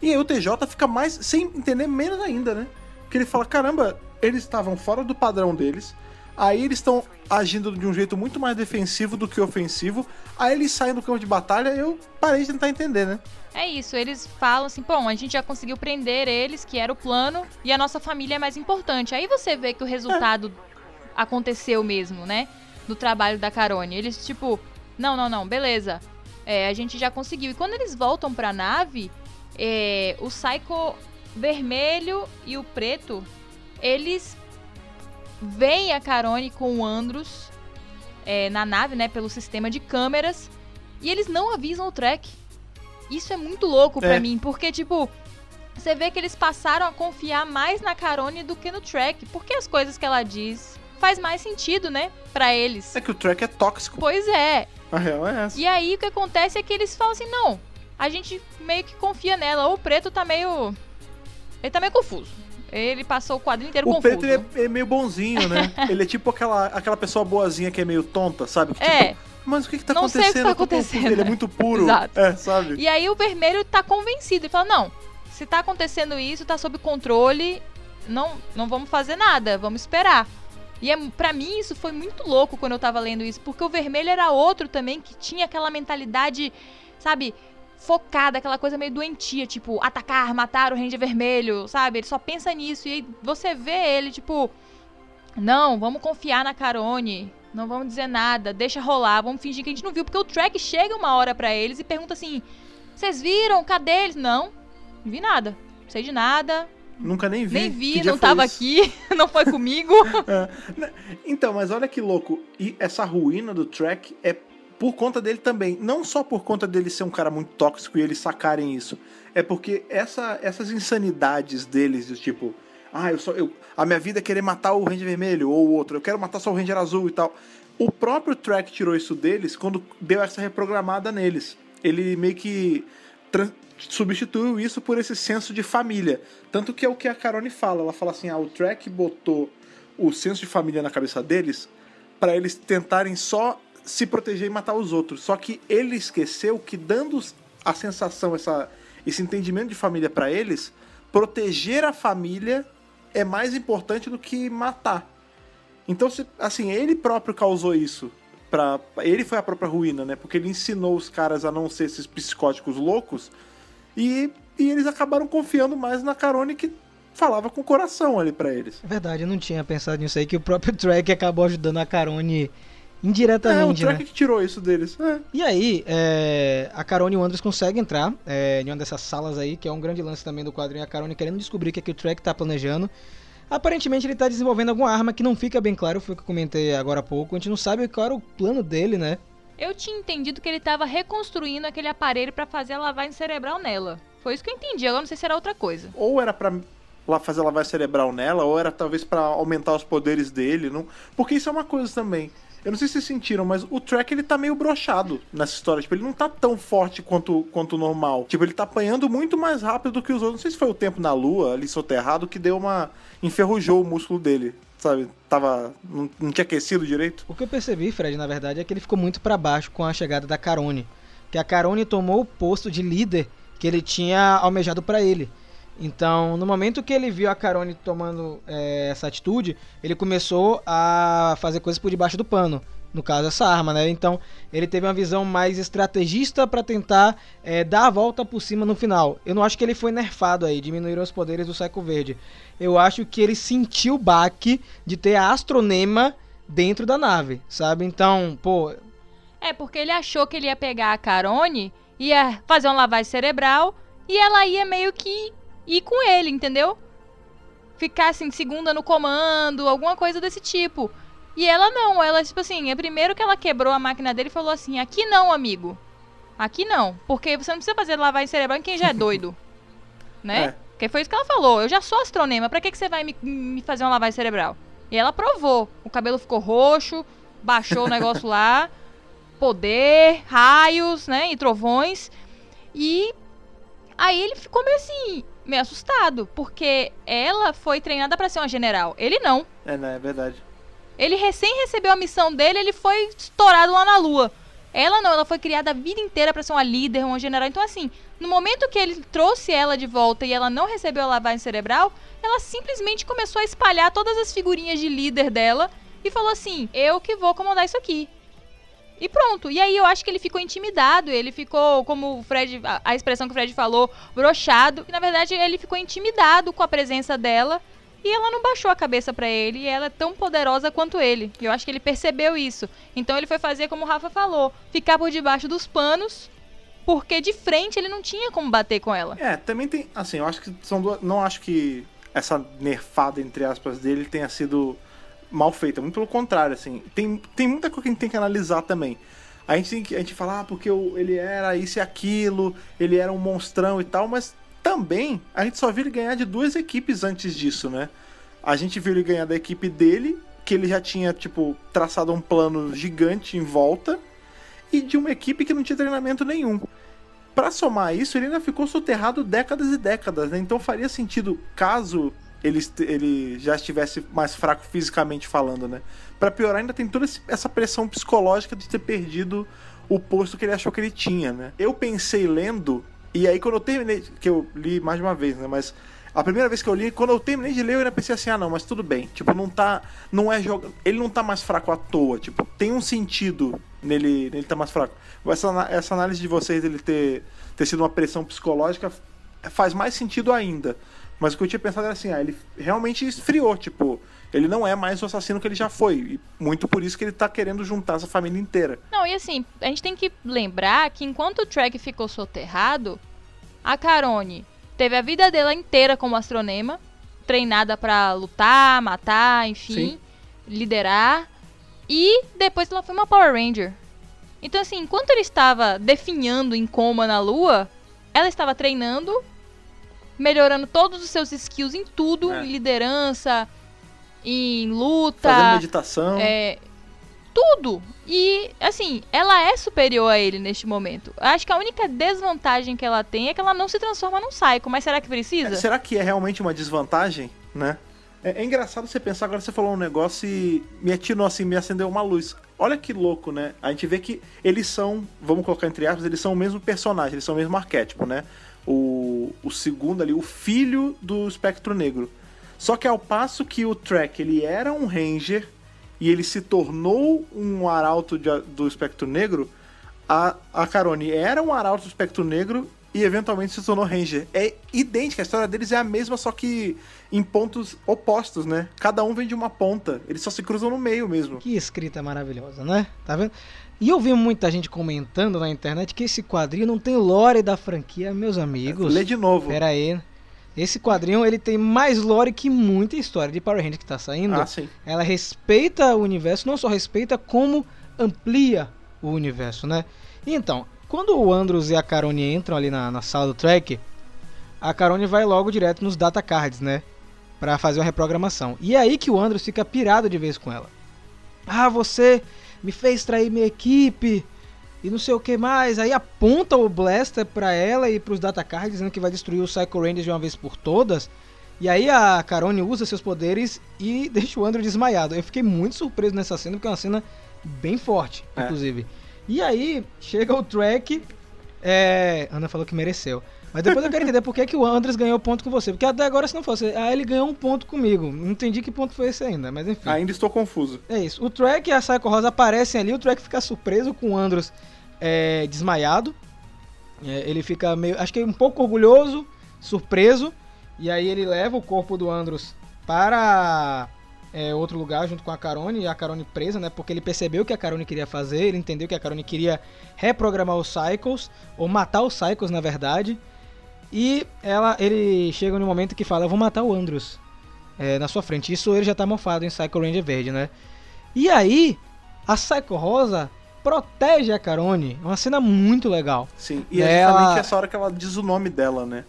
E aí o TJ fica mais, sem entender menos ainda, né? Porque ele fala, caramba, eles estavam fora do padrão deles. Aí eles estão agindo de um jeito muito mais defensivo do que ofensivo. Aí eles saem do campo de batalha eu parei de tentar entender, né? É isso, eles falam assim, bom, a gente já conseguiu prender eles, que era o plano, e a nossa família é mais importante. Aí você vê que o resultado aconteceu mesmo, né? Do trabalho da Carone. Eles, tipo, não, não, não, beleza. É, a gente já conseguiu. E quando eles voltam pra nave, é, o Psycho vermelho e o preto, eles veem a Carone com o Andros é, na nave, né? Pelo sistema de câmeras. E eles não avisam o Trek. Isso é muito louco pra É. mim, porque, tipo, você vê que eles passaram a confiar mais na Carone do que no Trek. Porque as coisas que ela diz faz mais sentido, né? Pra eles. É que o track é tóxico. Pois é. A real é essa. E aí o que acontece é que eles falam assim, não, a gente meio que confia nela. O preto tá meio. Ele tá meio confuso. Ele passou o quadrinho inteiro O confuso. preto ele é, é meio bonzinho, né? ele é tipo aquela, aquela pessoa boazinha que é meio tonta, sabe? Que, É. Tipo, mas o que, que tá Não sei o acontecendo? que tá acontecendo. Ele é muito puro. Exato. É, sabe? E aí o vermelho tá convencido e fala, não, se tá acontecendo isso, tá sob controle, não, não vamos fazer nada, vamos esperar. E é, pra mim isso foi muito louco quando eu tava lendo isso, porque o vermelho era outro também que tinha aquela mentalidade, sabe, focada, aquela coisa meio doentia, tipo, atacar, matar o Ranger vermelho, sabe? Ele só pensa nisso e aí você vê ele, tipo, não, vamos confiar na Carone. Não vamos dizer nada, deixa rolar, vamos fingir que a gente não viu, porque o Track chega uma hora pra eles e pergunta assim: "Vocês viram? Cadê eles?" Não. Não vi nada. Não sei de nada. Nunca nem vi. Nem vi, não tava isso? aqui, não foi comigo. Então, mas olha que louco. E essa ruína do track é por conta dele também. Não só por conta dele ser um cara muito tóxico e eles sacarem isso. É porque essa, essas insanidades deles, do tipo, ah, eu só. Eu, a minha vida é querer matar o Ranger Vermelho ou o outro, eu quero matar só o Ranger Azul e tal. O próprio track tirou isso deles quando deu essa reprogramada neles. Ele meio que substituiu isso por esse senso de família. Tanto que é o que a Carone fala. Ela fala assim: ah, o track botou o senso de família na cabeça deles para eles tentarem só se proteger e matar os outros. Só que ele esqueceu que dando a sensação, essa, esse entendimento de família para eles, proteger a família é mais importante do que matar. Então, se- assim, ele próprio causou isso. Pra, ele foi a própria ruína, né? Porque ele ensinou os caras a não ser esses psicóticos loucos e, e eles acabaram confiando mais na Carone que falava com o coração ali pra eles. É verdade, eu não tinha pensado nisso aí, que o próprio Track acabou ajudando a Carone É, o indiretamente, né? Trek que tirou isso deles. É. E aí, é, a Carone e o Andres conseguem entrar é, em uma dessas salas aí, que é um grande lance também do quadrinho. A Carone querendo descobrir o que, é que o Trek tá planejando. Aparentemente ele tá desenvolvendo alguma arma que não fica bem claro, foi o que eu comentei agora há pouco. A gente não sabe qual era o plano dele, né? Eu tinha entendido que ele tava reconstruindo aquele aparelho pra fazer a lavagem cerebral nela. Foi isso que eu entendi, agora não sei se era outra coisa. Ou era pra lá fazer lavagem cerebral nela, ou era talvez pra aumentar os poderes dele. Não... Porque isso é uma coisa também. Eu não sei se vocês sentiram, mas o Trek ele tá meio brochado nessa história. Tipo, ele não tá tão forte quanto, quanto normal. Tipo, ele tá apanhando muito mais rápido do que os outros. Não sei se foi o tempo na lua, ali soterrado, que deu uma. enferrujou o músculo dele. Sabe? Tava. Não, não tinha aquecido direito. O que eu percebi, Fred, na verdade, é que ele ficou muito pra baixo com a chegada da Carone. Que a Carone tomou o posto de líder que ele tinha almejado pra ele. Então, no momento que ele viu a Carone tomando é, essa atitude, ele começou a fazer coisas por debaixo do pano. No caso, essa arma, né? Então, ele teve uma visão mais estrategista pra tentar é, dar a volta por cima no final. Eu não acho que ele foi nerfado aí, diminuíram os poderes do Psycho Verde. Eu acho que ele sentiu o baque de ter a Astronema dentro da nave, sabe? Então, pô, É, porque ele achou que ele ia pegar a Carone, ia fazer uma lavagem cerebral e ela ia meio que ir com ele, entendeu? Ficar assim, segunda no comando, alguma coisa desse tipo. E ela não, ela, tipo assim, é primeiro que ela quebrou a máquina dele e falou assim: aqui não, amigo. Aqui não. Porque você não precisa fazer lavagem cerebral em quem já é doido. né? É. Porque foi isso que ela falou. Eu já sou astronema, pra que, que você vai me, me fazer uma lavagem cerebral? E ela provou. O cabelo ficou roxo, baixou o negócio lá. Poder, raios, né? E trovões. E aí ele ficou meio assim, meio assustado. Porque ela foi treinada pra ser uma general. Ele não. É, né? É verdade. Ele recém recebeu a missão dele, ele foi estourado lá na lua. Ela não, ela foi criada a vida inteira pra ser uma líder, uma general. Então, assim, no momento que ele trouxe ela de volta e ela não recebeu a lavagem cerebral, ela simplesmente começou a espalhar todas as figurinhas de líder dela e falou assim: Eu que vou comandar isso aqui. E pronto. E aí eu acho que ele ficou intimidado. Ele ficou, como o Fred, a, expressão que o Fred falou, brochado. E na verdade ele ficou intimidado com a presença dela. E ela não baixou a cabeça pra ele. E ela é tão poderosa quanto ele. E eu acho que ele percebeu isso. Então ele foi fazer como o Rafa falou: ficar por debaixo dos panos. Porque de frente ele não tinha como bater com ela. É, também tem. Assim, eu acho que são duas. Não acho que essa nerfada, entre aspas, dele tenha sido mal feita. Muito pelo contrário, assim. Tem, tem muita coisa que a gente tem que analisar também. A gente tem que a gente fala, ah, porque ele era isso e aquilo, ele era um monstrão e tal, mas também a gente só viu ele ganhar de duas equipes antes disso, né? A gente viu ele ganhar da equipe dele, que ele já tinha, tipo, traçado um plano gigante em volta, e de uma equipe que não tinha treinamento nenhum. Pra somar isso, ele ainda ficou soterrado décadas e décadas, né? Então faria sentido, caso ele, ele já estivesse mais fraco fisicamente falando, né? Pra piorar, ainda tem toda essa pressão psicológica de ter perdido o posto que ele achou que ele tinha, né? Eu pensei lendo, e aí quando eu terminei, que eu li mais de uma vez, né? Mas a primeira vez que eu li, quando eu terminei de ler, eu ainda pensei assim, ah não, mas tudo bem. Tipo, não tá. Não é joga... Ele não tá mais fraco à toa. Tipo, tem um sentido nele, nele tá mais fraco. Essa, essa análise de vocês dele ter, ter sido uma pressão psicológica faz mais sentido ainda. Mas o que eu tinha pensado era assim, ah, ele realmente esfriou, tipo, ele não é mais o assassino que ele já foi. E muito por isso que ele tá querendo juntar essa família inteira. Não, e assim, a gente tem que lembrar que enquanto o Trek ficou soterrado, a Carone teve a vida dela inteira como astronema, treinada pra lutar, matar, enfim, Sim. liderar. E depois ela foi uma Power Ranger. Então, assim, enquanto ele estava definhando em coma na Lua, ela estava treinando, melhorando todos os seus skills em tudo, É. em liderança, em luta. Fazendo meditação. É, tudo. E, assim, ela é superior a ele neste momento. Acho que a única desvantagem que ela tem é que ela não se transforma num psycho. Mas será que precisa? É, será que é realmente uma desvantagem, né? É, é engraçado você pensar, agora você falou um negócio e me atinou assim, me acendeu uma luz. Olha que louco, né? A gente vê que eles são, vamos colocar entre aspas, eles são o mesmo personagem, eles são o mesmo arquétipo, né? O, o segundo ali, o filho do espectro negro. Só que ao passo que o Trek, ele era um ranger e ele se tornou um arauto de- do espectro negro, a, a Carone era um arauto do espectro negro e eventualmente se tornou Ranger. É idêntica, a história deles é a mesma, só que em pontos opostos, né? Cada um vem de uma ponta, eles só se cruzam no meio mesmo. Que escrita maravilhosa, né? Tá vendo? E eu vi muita gente comentando na internet que esse quadrinho não tem lore da franquia, meus amigos. Lê de novo. Pera aí. Esse quadrinho ele tem mais lore que muita história de Power Rangers que tá saindo. Ah, sim. Ela respeita o universo, não só respeita, como amplia o universo, né? Então, quando o Andros e a Carone entram ali na, na sala do track, a Carone vai logo direto nos data cards, né? Pra fazer uma reprogramação. E é aí que o Andros fica pirado de vez com ela. Ah, você me fez trair minha equipe e não sei o que mais. Aí aponta o Blaster pra ela e pros data cards, dizendo que vai destruir o Psycho Rangers de uma vez por todas. E aí a Carone usa seus poderes e deixa o Andrew desmaiado. Eu fiquei muito surpreso nessa cena, porque é uma cena bem forte, É. inclusive. E aí chega o track. É... Ana falou que mereceu. Mas depois eu quero entender por que, que o Andres ganhou ponto com você. Porque até agora, se não fosse, ah, ele ganhou um ponto comigo. Não entendi que ponto foi esse ainda, mas enfim. Ainda estou confuso. É isso. O Trek e a Psycho Rosa aparecem ali. O Trek fica surpreso com o Andros é, desmaiado. É, ele fica meio. Acho que um pouco orgulhoso, surpreso. E aí ele leva o corpo do Andros para é, outro lugar junto com a Carone. E a Carone presa, né? Porque ele percebeu o que a Carone queria fazer. Ele entendeu que a Carone queria reprogramar os Cycles. Ou matar os Cycles, na verdade. E ela, ele chega no momento que fala: Eu vou matar o Andros é, na sua frente. Isso ele já tá mofado em Psycho Ranger Verde, né? E aí, a Psycho Rosa protege a Carone. É uma cena muito legal. Sim. E é Ela- justamente essa hora que ela diz o nome dela, né?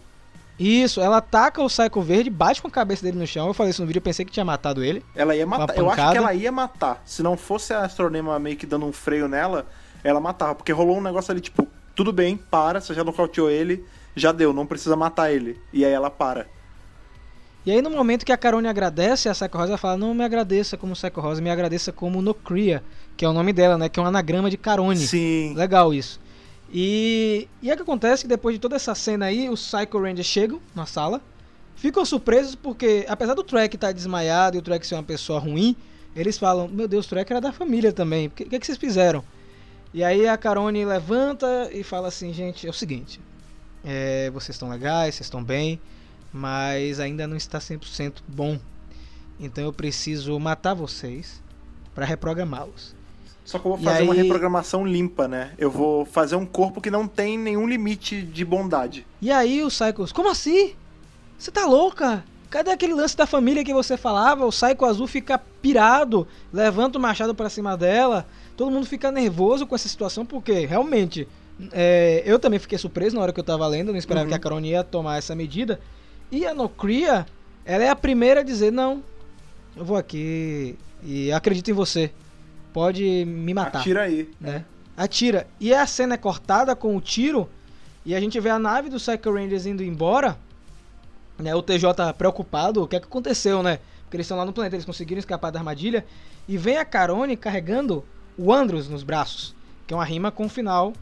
Isso, ela ataca o Psycho Verde, bate com a cabeça dele no chão. Eu falei isso no vídeo, eu pensei que tinha matado ele. Ela ia matar. Eu acho que ela ia matar. Se não fosse a astronema meio que dando um freio nela, ela matava. Porque rolou um negócio ali, tipo, tudo bem, para, você já nocauteou ele, já deu, não precisa matar ele. E aí ela para. E aí, no momento que a Carone agradece, a Psycho Rosa fala: Não me agradeça como Psycho Rosa, me agradeça como Nocria, que é o nome dela, né? Que é um anagrama de Carone. Sim. Legal isso. E, e é que acontece que depois de toda essa cena aí, os Psycho Rangers chegam na sala, ficam surpresos porque, apesar do Trek estar desmaiado e o Trek ser uma pessoa ruim, eles falam: Meu Deus, o Trek era da família também, o que, que, que vocês fizeram? E aí a Carone levanta e fala assim: Gente, é o seguinte, é, vocês estão legais, vocês estão bem, mas ainda não está 100% bom. Então eu preciso matar vocês para reprogramá-los. Só que eu vou E fazer uma aí- reprogramação limpa, né? Eu vou fazer um corpo que não tem nenhum limite de bondade. E aí o Psycho, como assim? Você tá louca? Cadê aquele lance da família que você falava? O Psycho Azul fica pirado, levanta o machado pra cima dela. Todo mundo fica nervoso com essa situação porque realmente é, eu também fiquei surpreso na hora que eu tava lendo, não esperava Uhum. que a Carone ia tomar essa medida. E a Nocria, ela é a primeira a dizer: Não, eu vou aqui e acredito em você. Pode me matar Atira aí. né? Atira. E a cena é cortada com o tiro. E a gente vê a nave do Psycho Rangers indo embora. Né? O TJ preocupado. O que é que aconteceu, né? Porque eles estão lá no planeta, eles conseguiram escapar da armadilha. E vem a Carone carregando o Andros nos braços. Que é uma rima com o final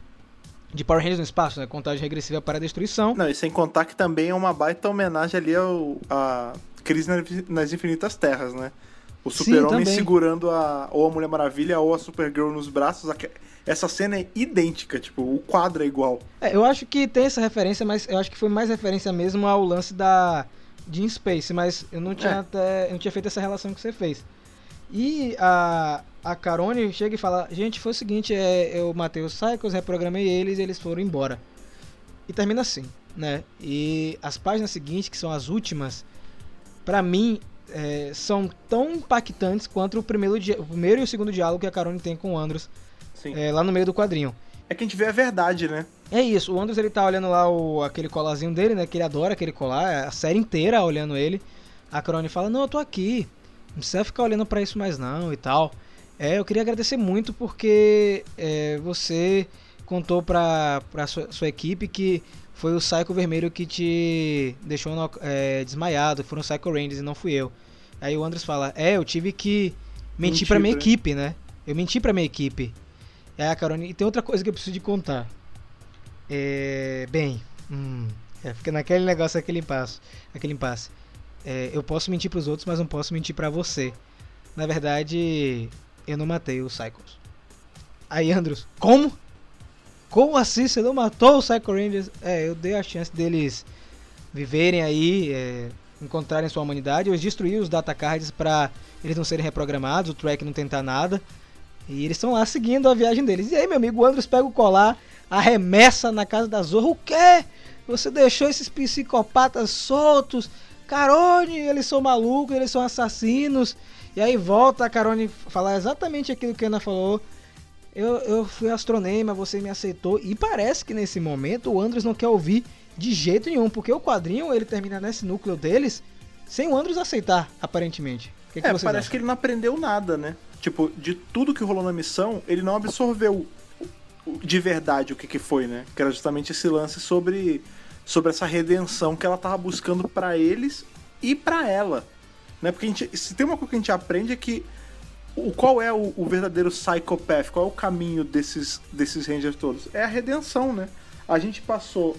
de Power Rangers no espaço, né? Contagem regressiva para a destruição. Não, e sem contar que também é uma baita homenagem ali ao a Crise nas- Infinitas Terras, né? O super-homem segurando a, ou a Mulher Maravilha ou a Supergirl nos braços. Essa cena é idêntica, tipo, o quadro é igual. É, eu acho que tem essa referência, mas eu acho que foi mais referência mesmo ao lance da de In Space, mas eu não tinha É. até eu não tinha feito essa relação que você fez. E a a Carone chega e fala: "Gente, foi o seguinte, é, eu matei os Cycles, reprogramei eles e eles foram embora". E termina assim, né? E as páginas seguintes, que são as últimas, pra mim é, são tão impactantes quanto o primeiro, o primeiro e o segundo diálogo que a Carone tem com o Andros Sim. é, lá no meio do quadrinho. É que a gente vê a verdade, né? É isso, o Andros ele tá olhando lá o, aquele colarzinho dele, né? Que ele adora aquele colar, a série inteira olhando ele. A Crone fala, não, eu tô aqui. Não precisa ficar olhando pra isso mais não e tal. É, eu queria agradecer muito porque é, você contou pra, pra sua, sua equipe que foi o Psycho Vermelho que te deixou no- é, desmaiado, foram os Psycho Rangers e não fui eu. Aí o Andros fala, é, eu tive que mentir pra minha pra- equipe, né? Eu menti pra minha equipe. É, Carone. E tem outra coisa que eu preciso de contar. É. Bem. Hum, é, fica naquele negócio, aquele impasse. Aquele impasse. É, eu posso mentir pros outros, mas não posso mentir pra você. Na verdade, eu não matei os Cycles. Aí, Andros, como? Como assim? Você não matou o Psycho Rangers? É, eu dei a chance deles viverem aí, é, encontrarem sua humanidade. Eu destruí os data cards pra eles não serem reprogramados, o track não tentar nada. E eles estão lá seguindo a viagem deles. E aí, meu amigo, o Andros pega o colar, arremessa na casa da Zorra. O quê? Você deixou esses psicopatas soltos? Carone, eles são malucos, eles são assassinos. E aí volta a Carone falar exatamente aquilo que a Ana falou. Eu, eu fui astronema, você me aceitou. E parece que nesse momento o Andros não quer ouvir de jeito nenhum, porque o quadrinho ele termina nesse núcleo deles sem o Andros aceitar, aparentemente. Que, que É, parece acham? que ele não aprendeu nada, né? Tipo, de tudo que rolou na missão, ele não absorveu de verdade o que, que foi, né? Que era justamente esse lance sobre, sobre essa redenção que ela tava buscando pra eles e pra ela. Né? Porque gente, se tem uma coisa que a gente aprende é que o, qual é o, o verdadeiro psychopath, qual é o caminho desses, desses Rangers todos? É a redenção, né? A gente passou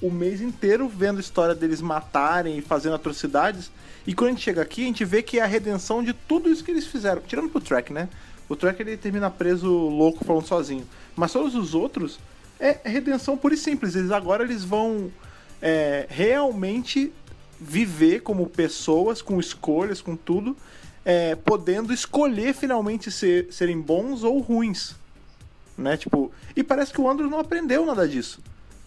o mês inteiro vendo a história deles matarem e fazendo atrocidades. E quando a gente chega aqui, a gente vê que é a redenção de tudo isso que eles fizeram. Tirando pro Track, né? O Track ele termina preso louco falando sozinho. Mas todos os outros é redenção pura e simples. Eles agora eles vão é, realmente viver como pessoas, com escolhas, com tudo, é, podendo escolher finalmente ser, serem bons ou ruins. Né? Tipo, e parece que o Andrew não aprendeu nada disso.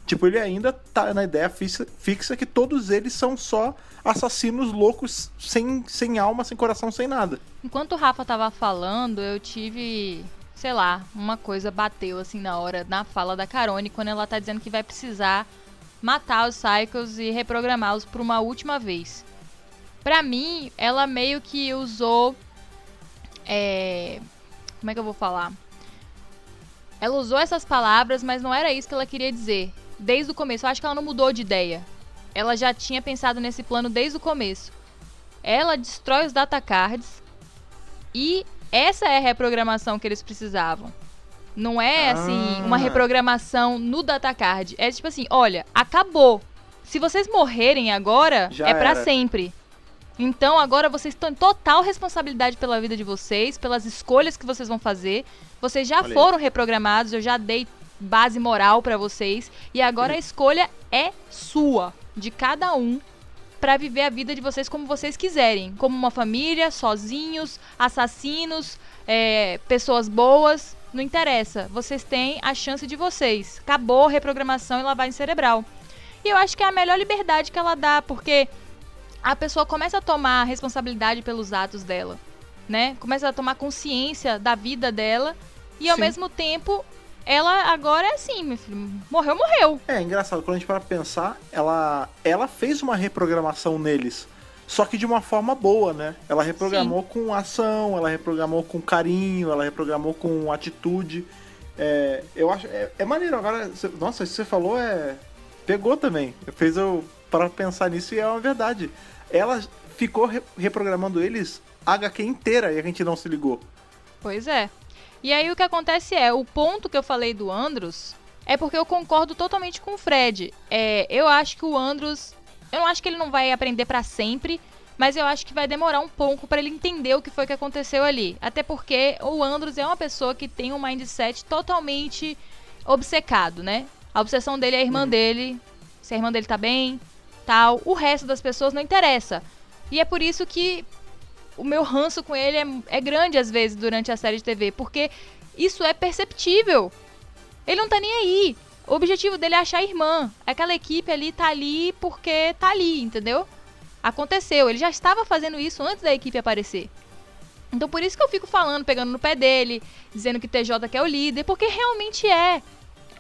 Tipo, ele ainda tá na ideia fixa, fixa que todos eles são só assassinos loucos, sem, sem alma, sem coração, sem nada. Enquanto o Rafa tava falando, eu tive, sei lá, uma coisa bateu assim na hora, na fala da Carone, quando ela tá dizendo que vai precisar matar os Cycles e reprogramá-los por uma última vez. Pra mim, ela meio que usou. É. Como é que eu vou falar? Ela usou essas palavras, mas não era isso que ela queria dizer. Desde o começo. Eu acho que ela não mudou de ideia. Ela já tinha pensado nesse plano desde o começo. Ela destrói os datacards e essa é a reprogramação que eles precisavam. Não é assim, uma Ah. reprogramação no datacard. É tipo assim, olha, acabou. Se vocês morrerem agora, Já é pra era. sempre. Então agora vocês estão em total responsabilidade pela vida de vocês, pelas escolhas que vocês vão fazer. Vocês já foram reprogramados, eu já dei base moral pra vocês e agora a escolha é sua, de cada um, pra viver a vida de vocês como vocês quiserem, como uma família, sozinhos, assassinos, é, pessoas boas, não interessa. Vocês têm a chance de vocês. Acabou a reprogramação e lavagem cerebral. E eu acho que é a melhor liberdade que ela dá, porque a pessoa começa a tomar responsabilidade pelos atos dela, né? Começa a tomar consciência da vida dela e ao Sim. mesmo tempo ela agora é assim, meu filho, morreu, morreu. É engraçado, quando a gente para pensar, ela, ela fez uma reprogramação neles. Só que de uma forma boa, né? Ela reprogramou com ação, ela reprogramou com carinho, ela reprogramou com atitude. É, eu acho. É, é maneiro. Agora, cê- nossa, isso que você falou é. Pegou também. Fez eu para pensar nisso e é uma verdade. Ela ficou re- reprogramando eles a HQ inteira e a gente não se ligou. Pois é. E aí o que acontece é, o ponto que eu falei do Andros é porque eu concordo totalmente com o Fred. É, eu acho que o Andros, eu não acho que ele não vai aprender pra sempre, mas eu acho que vai demorar um pouco pra ele entender o que foi que aconteceu ali. Até porque o Andros é uma pessoa que tem um mindset totalmente obcecado, né? A obsessão dele é a irmã dele, se a irmã dele tá bem, tal. O resto das pessoas não interessa. E é por isso que o meu ranço com ele é, é grande às vezes durante a série de TV, porque isso é perceptível. Ele não tá nem aí. O objetivo dele é achar a irmã. Aquela equipe ali tá ali porque tá ali, entendeu? Aconteceu. Ele já estava fazendo isso antes da equipe aparecer. Então por isso que eu fico falando, pegando no pé dele, dizendo que TJ que é o líder, porque realmente é.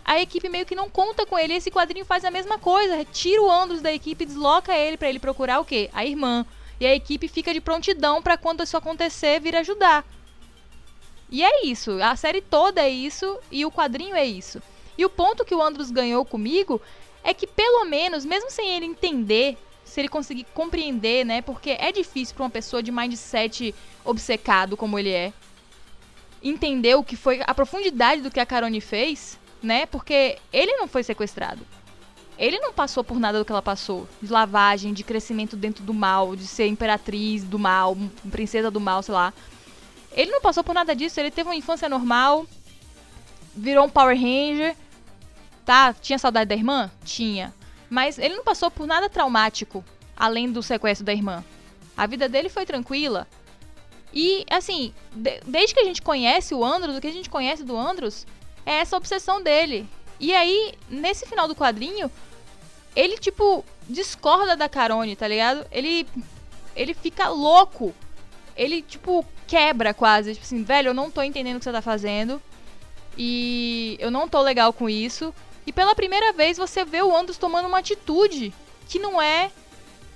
A equipe meio que não conta com ele. Esse quadrinho faz a mesma coisa. Tira o Andros da equipe, desloca ele pra ele procurar o quê? A irmã. E a equipe fica de prontidão pra quando isso acontecer vir ajudar. E é isso. A série toda é isso e o quadrinho é isso. E o ponto que o Andros ganhou comigo é que pelo menos, mesmo sem ele entender, se ele conseguir compreender, né? Porque é difícil pra uma pessoa de mindset obcecado como ele é, entender o que foi a profundidade do que a Carone fez, né? Porque ele não foi sequestrado. Ele não passou por nada do que ela passou. De lavagem, de crescimento dentro do mal, de ser imperatriz do mal, princesa do mal, sei lá. Ele não passou por nada disso, ele teve uma infância normal, virou um Power Ranger Tá, tinha saudade da irmã? Tinha. Mas ele não passou por nada traumático, além do sequestro da irmã. A vida dele foi tranquila. E, assim, de- desde que a gente conhece o Andros, o que a gente conhece do Andros é essa obsessão dele. E aí, nesse final do quadrinho, ele, tipo, discorda da Carone, tá ligado? Ele, ele fica louco. Ele, tipo, quebra quase. Tipo assim, velho, eu não tô entendendo o que você tá fazendo. E eu não tô legal com isso. E pela primeira vez você vê o Andros tomando uma atitude que não é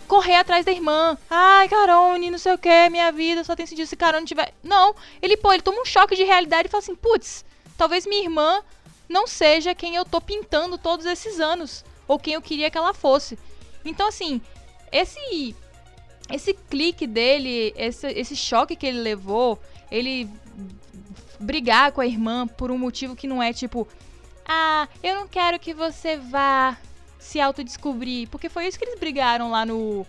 correr atrás da irmã. Ai, Carone, não sei o que, minha vida só tem sentido se Carone tiver. Não, ele, pô, ele toma um choque de realidade e fala assim: putz, talvez minha irmã não seja quem eu tô pintando todos esses anos. Ou quem eu queria que ela fosse. Então, assim, esse. Esse clique dele, esse, esse choque que ele levou, ele brigar com a irmã por um motivo que não é tipo, ah, eu não quero que você vá se autodescobrir. Porque foi isso que eles brigaram lá no,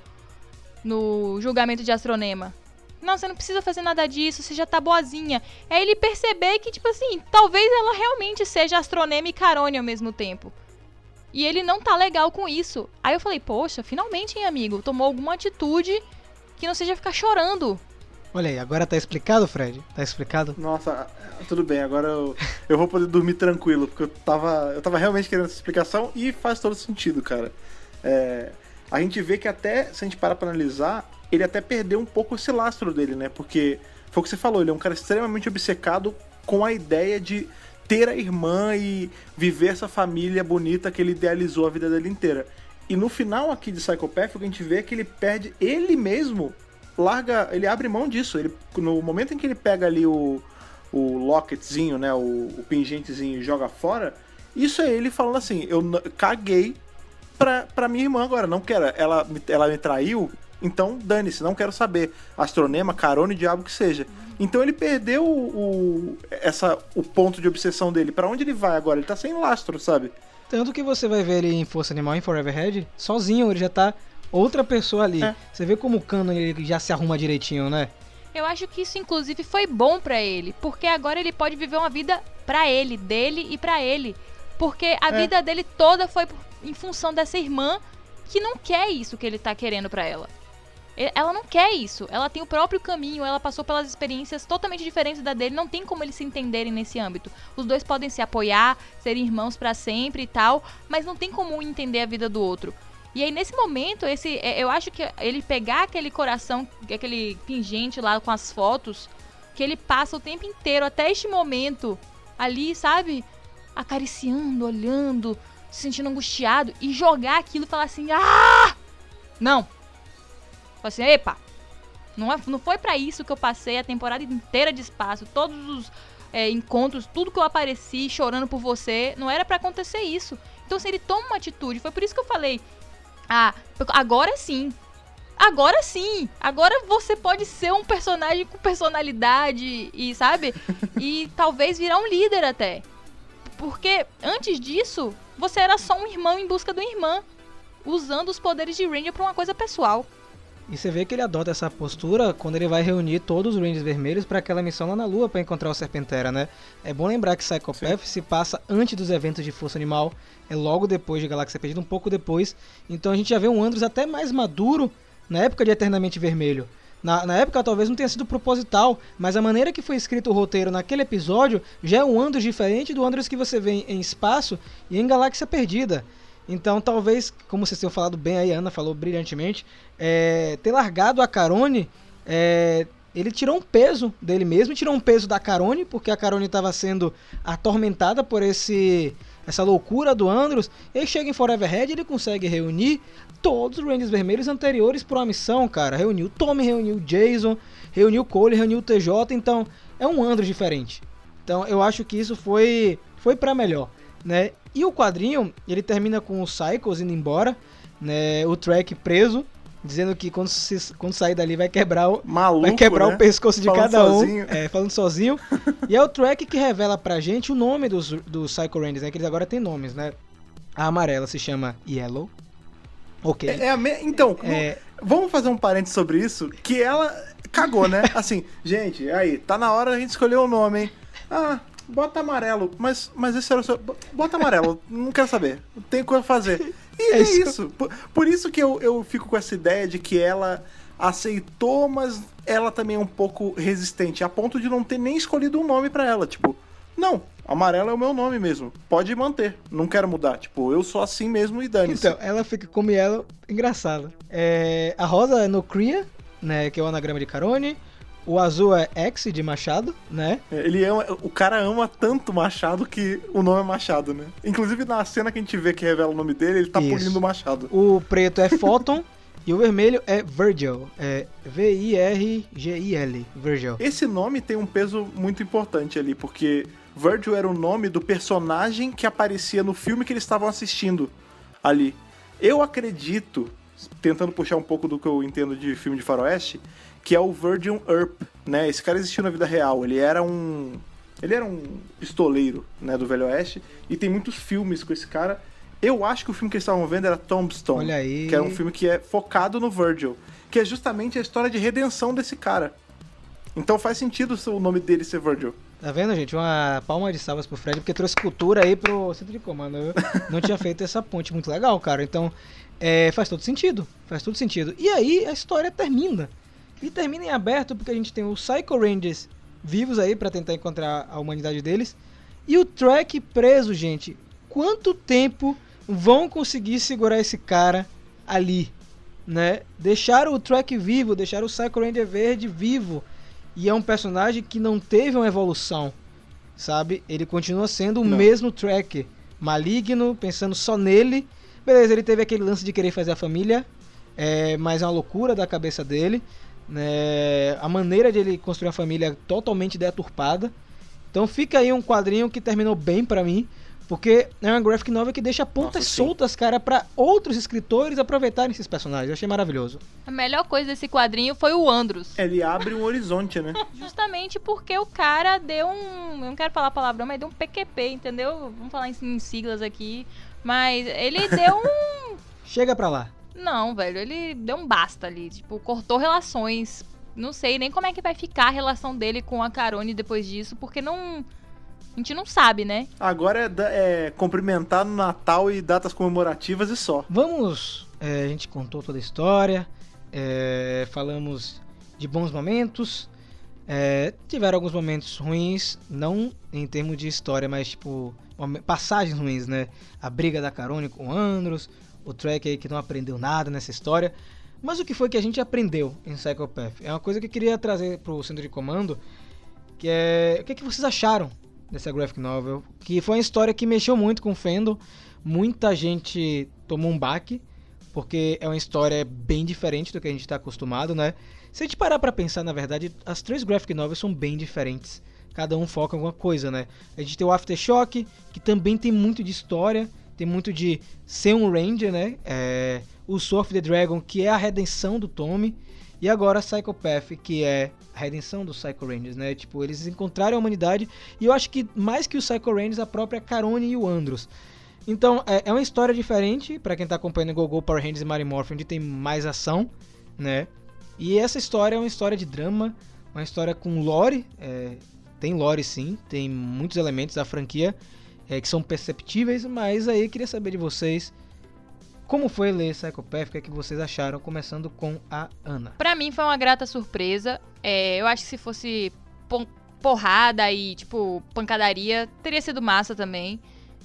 no julgamento de Astronema. Não, você não precisa fazer nada disso, você já tá boazinha. É ele perceber que, tipo assim, talvez ela realmente seja Astronema e Carone ao mesmo tempo. E ele não tá legal com isso. Aí eu falei, poxa, finalmente, hein, amigo, tomou alguma atitude que não seja ficar chorando. Olha aí, agora tá explicado, Fred? Tá explicado? Nossa, tudo bem, agora eu, eu vou poder dormir tranquilo, porque eu tava, eu tava realmente querendo essa explicação e faz todo sentido, cara. É, a gente vê que até, se a gente parar pra analisar, ele até perdeu um pouco esse lastro dele, né? Porque foi o que você falou, ele é um cara extremamente obcecado com a ideia de ter a irmã e viver essa família bonita que ele idealizou a vida dele inteira. E no final aqui de Psychopath, o que a gente vê é que ele perde ele mesmo, larga, ele abre mão disso. Ele, no momento em que ele pega ali o, o locketzinho, né, o, o pingentezinho e joga fora, isso é ele falando assim, eu caguei pra, pra minha irmã agora, não quero, ela, ela me traiu, então dane-se, não quero saber. Astronema, carone, diabo que seja. Então ele perdeu o, o- essa, o ponto de obsessão dele. Pra onde ele vai agora? Ele tá sem lastro, sabe? Tanto que você vai ver ele em Força Animal, em Forever Head, sozinho, ele já tá outra pessoa ali. É. Você vê como o Canon ele já se arruma direitinho, né? Eu acho que isso inclusive foi bom pra ele, porque agora ele pode viver uma vida pra ele, dele e pra ele. Porque a É. vida dele toda foi em função dessa irmã que não quer isso que ele tá querendo pra ela. Ela não quer isso. Ela tem o próprio caminho, ela passou pelas experiências totalmente diferentes da dele, não tem como eles se entenderem nesse âmbito. Os dois podem se apoiar, serem irmãos pra sempre e tal, mas não tem como um entender a vida do outro. E aí, nesse momento, esse, é, eu acho que ele pegar aquele coração, aquele pingente lá com as fotos, que ele passa o tempo inteiro, até este momento, ali, sabe? Acariciando, olhando, se sentindo angustiado, e jogar aquilo e falar assim: Ah! Não! Falar assim: Epa! Não, é, não foi pra isso que eu passei a temporada inteira de espaço, todos os é, encontros, tudo que eu apareci chorando por você, não era pra acontecer isso. Então, assim, ele toma uma atitude. Foi por isso que eu falei: Ah, agora sim. Agora sim. Agora você pode ser um personagem com personalidade e, sabe? E talvez virar um líder até. Porque antes disso, você era só um irmão em busca do irmã, usando os poderes de Ranger pra uma coisa pessoal. E você vê que ele adota essa postura quando ele vai reunir todos os Rangers Vermelhos para aquela missão lá na Lua para encontrar o Serpentera, né? É bom lembrar que Psychopath se passa antes dos eventos de Força Animal, é logo depois de Galáxia Perdida, um pouco depois. Então a gente já vê um Andros até mais maduro na época de Eternamente Vermelho. Na, na época talvez não tenha sido proposital, mas a maneira que foi escrito o roteiro naquele episódio já é um Andros diferente do Andros que você vê em, em espaço e em Galáxia Perdida. Então, talvez, como vocês tenham falado bem aí, a Ana falou brilhantemente, é, ter largado a Carone, é, ele tirou um peso dele mesmo, tirou um peso da Carone, porque a Carone estava sendo atormentada por esse essa loucura do Andros. Ele chega em Forever Head, ele consegue reunir todos os Rangers Vermelhos anteriores para uma missão, cara. Reuniu Tommy, reuniu Jason, reuniu Cole, reuniu TJ, então é um Andros diferente. Então eu acho que isso foi foi para melhor, né? E o quadrinho, ele termina com o Cycles indo embora, né? O Track preso, dizendo que quando, se, quando sair dali vai quebrar o, Maluco, vai quebrar né? o pescoço de Falando cada um, sozinho. é, falando sozinho. e é o Track que revela pra gente o nome dos, dos Psycho Rangers, né? Que eles agora têm nomes, né? A amarela se chama Yellow. Ok. É, é a me- Então, É, vamos fazer um parênteses sobre isso, que ela cagou, né? Assim, gente, aí, tá na hora da gente escolher o nome, hein? Ah, bota amarelo. Mas, mas esse era o seu. bo- Bota amarelo, não quero saber. Tem coisa a fazer. E É é, isso. isso. Por, por isso que eu, eu fico com essa ideia de que ela aceitou, mas ela também é um pouco resistente, a ponto de não ter nem escolhido um nome pra ela. Tipo, não, amarelo é o meu nome mesmo. Pode manter. Não quero mudar. Tipo, eu sou assim mesmo e dane-se. Então, ela fica como ela, engraçada. É, a rosa é no Cria, né, que é o anagrama de Carone. O azul é X de Machado, né? Ele ama, o cara ama tanto Machado que o nome é Machado, né? Inclusive na cena que a gente vê que revela o nome dele, ele tá Isso. polindo o Machado. O preto é Photon e o vermelho é Virgil. É V-I-R-G-I-L. Virgil. Esse nome tem um peso muito importante ali, porque Virgil era o nome do personagem que aparecia no filme que eles estavam assistindo ali. Eu acredito, tentando puxar um pouco do que eu entendo de filme de faroeste, que é o Virgil Earp, né? Esse cara existiu na vida real. Ele era um ele era um pistoleiro, né, do Velho Oeste, e tem muitos filmes com esse cara. Eu acho que o filme que eles estavam vendo era Tombstone, Olha aí. que é um filme que é focado no Virgil, que é justamente a história de redenção desse cara. Então faz sentido o nome dele ser Virgil. Tá vendo, gente? Uma palma de salvas pro Fred, porque trouxe cultura aí pro centro de comando. Eu não tinha feito essa ponte. Muito legal, cara. Então, é, faz todo sentido. Faz todo sentido. E aí, a história termina. E termina em aberto, porque a gente tem os Psycho Rangers vivos aí pra tentar encontrar a humanidade deles. E o Track preso, gente. Quanto tempo vão conseguir segurar esse cara ali? Né? Deixaram o Track vivo, deixaram o Psycho Ranger verde vivo. E é um personagem que não teve uma evolução, sabe? Ele continua sendo o Não. mesmo Track, maligno, pensando só nele. Beleza, ele teve aquele lance de querer fazer a família, é, mas é uma loucura da cabeça dele. Né? A maneira de ele construir a família é totalmente deturpada. Então fica aí um quadrinho que terminou bem pra mim, porque é uma graphic novel que deixa pontas Nossa, soltas, cara, pra outros escritores aproveitarem esses personagens. Eu achei maravilhoso. A melhor coisa desse quadrinho foi o Andros. Ele abre um horizonte, né? Justamente porque o cara deu um. Eu não quero falar palavrão, mas deu um PQP, entendeu? Vamos falar em, em siglas aqui. Mas ele deu um. Chega pra lá. Não, velho, ele deu um basta ali. Tipo, cortou relações. Não sei nem como é que vai ficar a relação dele com a Carone depois disso, porque não. A gente não sabe, né? Agora é, é cumprimentar no Natal e datas comemorativas e só. Vamos. é, a gente contou toda a história, é, falamos de bons momentos. é, tiveram alguns momentos ruins, não em termos de história, mas tipo passagens ruins, né? A briga da Carone com o Andros, o Trek aí que não aprendeu nada nessa história. Mas o que foi que a gente aprendeu em Psychopath? É uma coisa que eu queria trazer pro centro de comando, que é o que, é que vocês acharam dessa graphic novel? Que foi uma história que mexeu muito com o fandom, muita gente tomou um baque, porque é uma história bem diferente do que a gente está acostumado, né? Se a gente parar pra pensar, na verdade, as três graphic novels são bem diferentes. Cada um foca em alguma coisa, né? A gente tem o Aftershock, que também tem muito de história, tem muito de ser um Ranger, né? É, o Soul of the Dragon, que é a redenção do Tommy. E agora Psychopath, que é a redenção dos Psycho Rangers, né? Tipo, eles encontraram a humanidade. E eu acho que mais que os Psycho Rangers, a própria Carone e o Andros. Então, é, é uma história diferente pra quem tá acompanhando Go-Go, Power Rangers e Mighty Morphin, onde tem mais ação, né? E essa história é uma história de drama, uma história com lore. é, tem lore sim, tem muitos elementos da franquia é, que são perceptíveis, mas aí queria saber de vocês como foi ler Psychopath, o que, é que vocês acharam, começando com a Ana. Pra mim foi uma grata surpresa. É, eu acho que se fosse porrada e, tipo, pancadaria, teria sido massa também.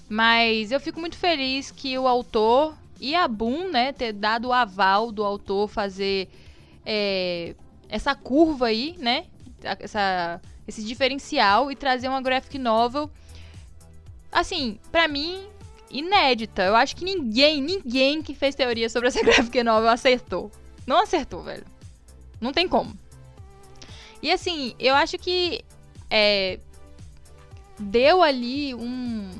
Mas eu fico muito feliz que o autor e a Boom, né, ter dado o aval do autor fazer é, essa curva aí, né? Essa, esse diferencial e trazer uma graphic novel. Assim, pra mim, inédita. Eu acho que ninguém, ninguém que fez teoria sobre essa graphic novel acertou. Não acertou, velho. Não tem como. E assim, eu acho que é, deu ali um-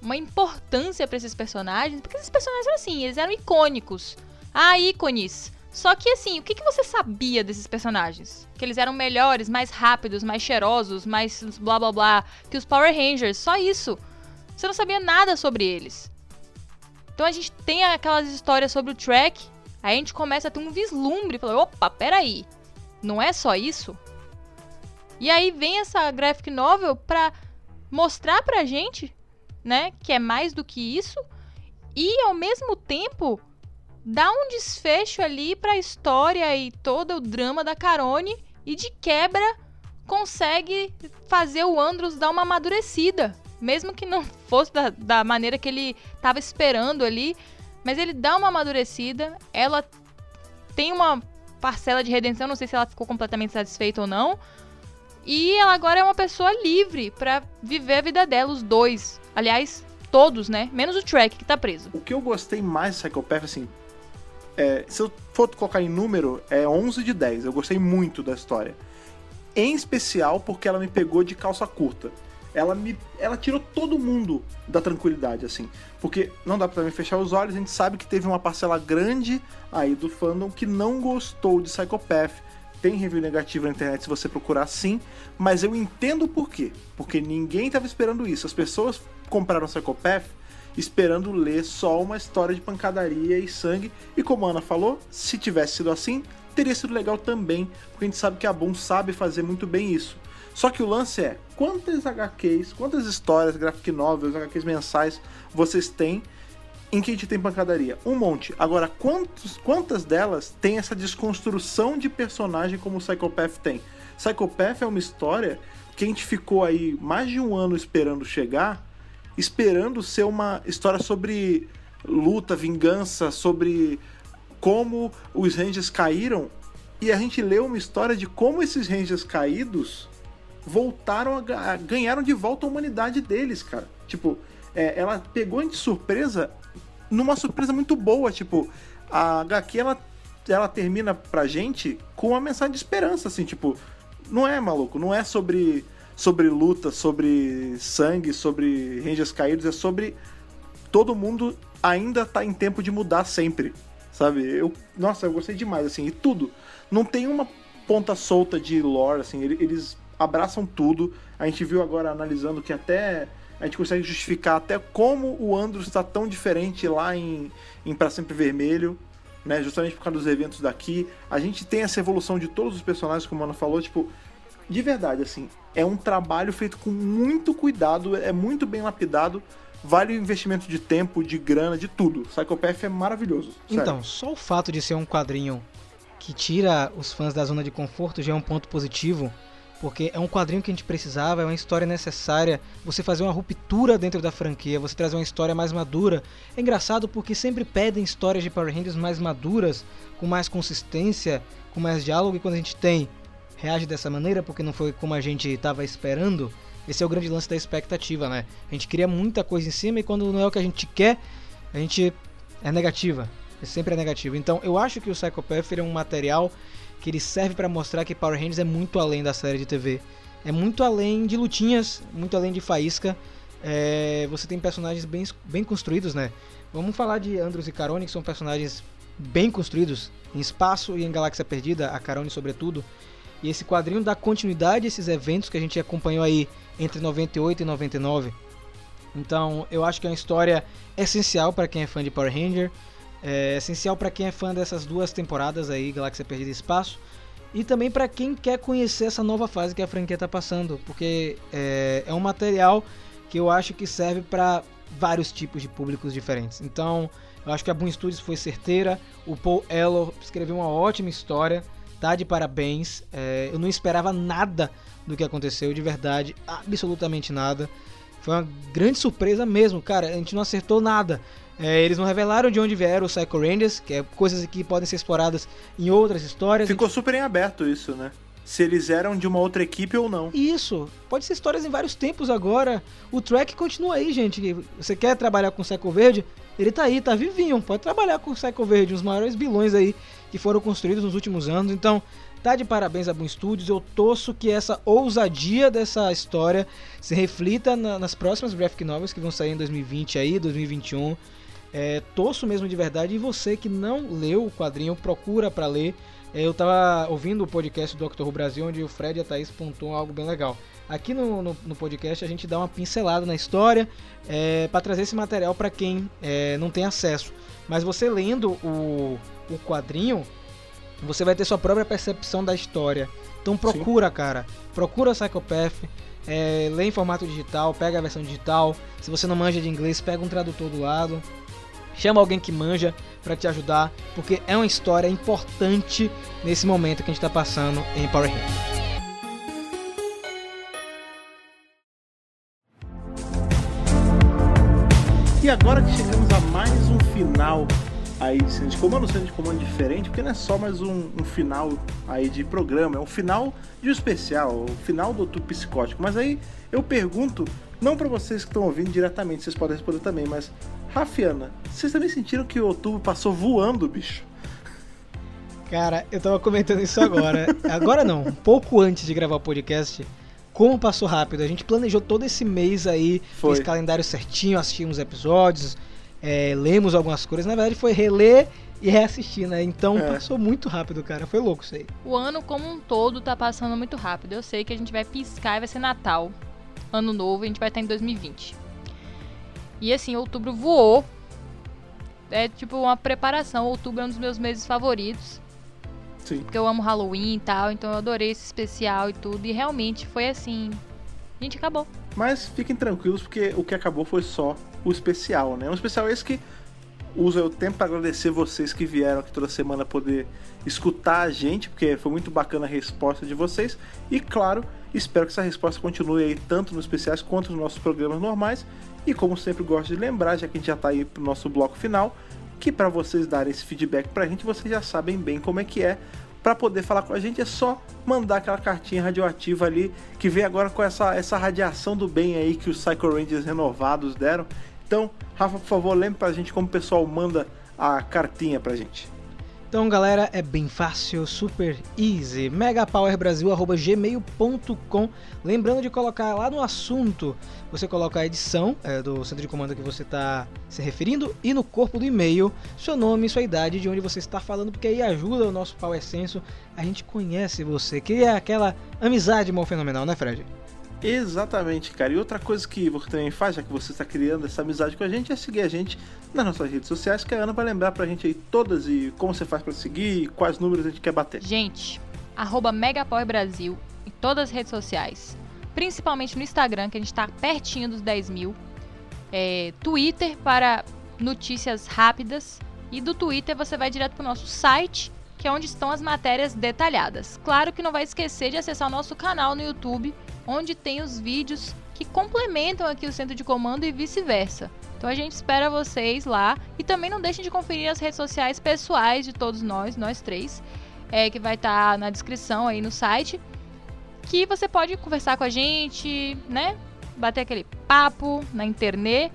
uma importância pra esses personagens, porque esses personagens eram assim, eles eram icônicos. Ah, ícones. Só que assim, o que, que você sabia desses personagens? Que eles eram melhores, mais rápidos, mais cheirosos, mais blá blá blá que os Power Rangers, só isso. Você não sabia nada sobre eles. Então a gente tem aquelas histórias sobre o Trek, aí a gente começa a ter um vislumbre, fala, opa, peraí, não é só isso? E aí vem essa graphic novel pra mostrar pra gente, né, que é mais do que isso e ao mesmo tempo dar um desfecho ali pra história e todo o drama da Carone e de quebra consegue fazer o Andros dar uma amadurecida, mesmo que não fosse da, da maneira que ele tava esperando ali, mas ele dá uma amadurecida, ela tem uma parcela de redenção, não sei se ela ficou completamente satisfeita ou não. E ela agora é uma pessoa livre pra viver a vida dela, os dois. Aliás, todos, né? Menos o Trek que tá preso. O que eu gostei mais de Psychopath, assim, é, se eu for colocar em número, é 11 de 10. Eu gostei muito da história. Em especial porque ela me pegou de calça curta. Ela me ela tirou todo mundo da tranquilidade, assim. Porque não dá pra também fechar os olhos, a gente sabe que teve uma parcela grande aí do fandom que não gostou de Psychopath. Tem review negativo na internet se você procurar sim, mas eu entendo por quê. Porque ninguém tava esperando isso. As pessoas compraram Psychopath esperando ler só uma história de pancadaria e sangue. E como a Ana falou, se tivesse sido assim, teria sido legal também, porque a gente sabe que a Boom sabe fazer muito bem isso. Só que o lance é, quantas HQs, quantas histórias, graphic novels, HQs mensais vocês têm em que a gente tem pancadaria? Um monte. Agora, quantos, quantas delas tem essa desconstrução de personagem como o Psychopath tem? Psychopath é uma história que a gente ficou aí mais de um ano esperando chegar, esperando ser uma história sobre luta, vingança, sobre como os Rangers caíram. E a gente leu uma história de como esses Rangers caídos voltaram a, a- ganharam de volta a humanidade deles, cara. Tipo, é, ela pegou de surpresa numa surpresa muito boa, tipo, a HQ ela, ela termina pra gente com uma mensagem de esperança, assim, tipo, não é maluco, não é sobre sobre luta, sobre sangue, sobre Rangers caídos, é sobre todo mundo ainda tá em tempo de mudar sempre, sabe? Eu, nossa, eu gostei demais, assim, e tudo. Não tem uma ponta solta de lore, assim, ele- eles abraçam tudo. A gente viu agora analisando que até a gente consegue justificar até como o Andros está tão diferente lá em, em Pra Sempre Vermelho, né? Justamente por causa dos eventos daqui. A gente tem essa evolução de todos os personagens, como a Ana falou, tipo, de verdade, assim, é um trabalho feito com muito cuidado, é muito bem lapidado, vale o investimento de tempo, de grana, de tudo. Psychopath é maravilhoso. sério. Então, só o fato de ser um quadrinho que tira os fãs da zona de conforto já é um ponto positivo, porque é um quadrinho que a gente precisava, é uma história necessária, você fazer uma ruptura dentro da franquia, você trazer uma história mais madura. É engraçado porque sempre pedem histórias de Power Rangers mais maduras, com mais consistência, com mais diálogo, e quando a gente tem, reage dessa maneira, porque não foi como a gente estava esperando. Esse é o grande lance da expectativa, né? A gente cria muita coisa em cima e quando não é o que a gente quer, a gente é negativa. É sempre é negativo. Então eu acho que o Psychopath é um material que ele serve para mostrar que Power Rangers é muito além da série de TV. É muito além de lutinhas, muito além de faísca. É, você tem personagens bem, bem construídos, né? Vamos falar de Andros e Carone, que são personagens bem construídos em espaço e em Galáxia Perdida, a Carone sobretudo. E esse quadrinho dá continuidade a esses eventos que a gente acompanhou aí entre 98 e 99. Então, eu acho que é uma história essencial para quem é fã de Power Ranger, é essencial para quem é fã dessas duas temporadas aí, Galáxia Perdida e Espaço, e também para quem quer conhecer essa nova fase que a franquia está passando, porque é, é um material que eu acho que serve para vários tipos de públicos diferentes. Então, eu acho que a Boom Studios foi certeira, o Paul Ellor escreveu uma ótima história, tá de parabéns. É, eu não esperava nada do que aconteceu, de verdade, absolutamente nada. Foi uma grande surpresa mesmo, cara. A gente não acertou nada. É, eles não revelaram de onde vieram os Psycho Rangers, que é coisas que podem ser exploradas em outras histórias. Ficou super em aberto isso, né? Se eles eram de uma outra equipe ou não. Isso, pode ser histórias em vários tempos agora. O track continua aí, gente. Você quer trabalhar com o Psycho Verde? Ele tá aí, tá vivinho. Pode trabalhar com o Psycho Verde, os maiores vilões aí que foram construídos nos últimos anos. Então, tá de parabéns a Boom Studios. Eu torço que essa ousadia dessa história se reflita na- nas próximas graphic novels que vão sair em 2020 aí, 2021. É, torço mesmo de verdade. E você que não leu o quadrinho, procura pra ler. É, eu tava ouvindo o podcast do Doctor Who Brasil, onde o Fred e a Thaís pontuam algo bem legal. Aqui no, no, no podcast a gente dá uma pincelada na história é, para trazer esse material para quem é, não tem acesso. Mas você lendo o, o quadrinho, você vai ter sua própria percepção da história. Então procura, cara. Procura Psychopath. É, lê em formato digital, pega a versão digital. Se você não manja de inglês, pega um tradutor do lado. Chama alguém que manja para te ajudar, porque é uma história importante nesse momento que a gente tá passando em Power Rangers. E agora que chegamos a mais um final aí de cena de comando, cena de comando diferente, porque não é só mais um, um final aí de programa, é um final de um especial, o final do Outubro Psicótico. Mas aí eu pergunto, não para vocês que estão ouvindo diretamente, vocês podem responder também, mas Rafiana, vocês também sentiram que o outubro passou voando, bicho? Cara, eu tava comentando isso agora. agora não, um pouco antes de gravar o podcast. Como passou rápido. A gente planejou todo esse mês aí, Foi. fez calendário certinho, assistimos episódios, é, lemos algumas coisas. Na verdade, foi reler e reassistir, né? Então É. passou muito rápido, cara. Foi louco isso aí. O ano como um todo tá passando muito rápido. Eu sei que a gente vai piscar e vai ser Natal, Ano Novo, e a gente vai estar em 2020. E assim, outubro voou. É tipo uma preparação. Outubro é um dos meus meses favoritos. Sim. Porque eu amo Halloween e tal. Então eu adorei esse especial e tudo. E realmente foi assim. Gente, acabou. Mas fiquem tranquilos, porque o que acabou foi só o especial, né? Um especial esse que usa o tempo para agradecer vocês que vieram aqui toda semana poder escutar a gente, porque foi muito bacana a resposta de vocês. E claro, espero que essa resposta continue aí tanto nos especiais quanto nos nossos programas normais. E como sempre gosto de lembrar, já que a gente já tá aí pro nosso bloco final, que para vocês darem esse feedback pra gente, vocês já sabem bem como é que é. Para poder falar com a gente é só mandar aquela cartinha radioativa ali que vem agora com essa, essa radiação do bem aí que os Psycho Rangers renovados deram. Então, Rafa, por favor, lembre pra gente como o pessoal manda a cartinha pra gente. Então, galera, é bem fácil, super easy. megapowerbrasil.gmail.com Lembrando de colocar lá no assunto, você coloca a edição é, do centro de comando que você está se referindo e no corpo do e-mail, seu nome, sua idade, de onde você está falando, porque aí ajuda o nosso Power Senso. A gente conhece você, que é aquela amizade mal fenomenal, né, Fred? Exatamente, cara. E outra coisa que você também faz, já que você está criando essa amizade com a gente, é seguir a gente nas nossas redes sociais, que a Ana vai lembrar pra gente aí todas e como você faz pra seguir e quais números a gente quer bater. Gente, arroba Megapower Brasil em todas as redes sociais. Principalmente no Instagram, que a gente tá pertinho dos 10 mil. É, Twitter para notícias rápidas. E do Twitter você vai direto pro nosso site, que é onde estão as matérias detalhadas. Claro que não vai esquecer de acessar o nosso canal no YouTube, onde tem os vídeos que complementam aqui o centro de comando e vice-versa. Então a gente espera vocês lá. E também não deixem de conferir as redes sociais pessoais de todos nós, nós três é, que vai estar na descrição aí no site. Que você pode conversar com a gente, né? Bater aquele papo na internet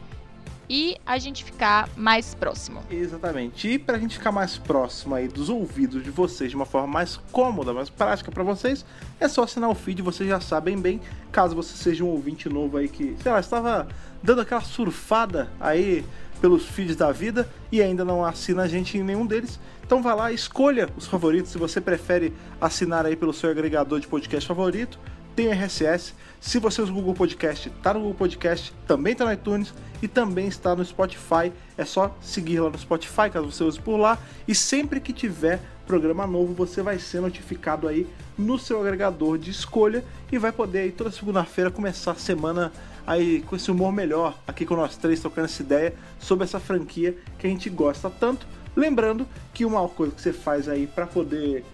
e a gente ficar mais próximo. Exatamente. E pra gente ficar mais próximo aí dos ouvidos de vocês de uma forma mais cômoda, mais prática pra vocês, é só assinar o feed, vocês já sabem bem. Caso você seja um ouvinte novo aí que, sei lá, estava dando aquela surfada aí pelos feeds da vida e ainda não assina a gente em nenhum deles. Então vai lá, escolha os favoritos. Se você prefere assinar aí pelo seu agregador de podcast favorito, tem RSS. Se você usa o Google Podcast, tá no Google Podcast, também tá no iTunes e também está no Spotify. É só seguir lá no Spotify, caso você use por lá. E sempre que tiver programa novo, você vai ser notificado aí no seu agregador de escolha e vai poder aí toda segunda-feira começar a semana aí com esse humor melhor, aqui com nós três trocando essa ideia sobre essa franquia que a gente gosta tanto. Lembrando que uma coisa que você faz aí para poder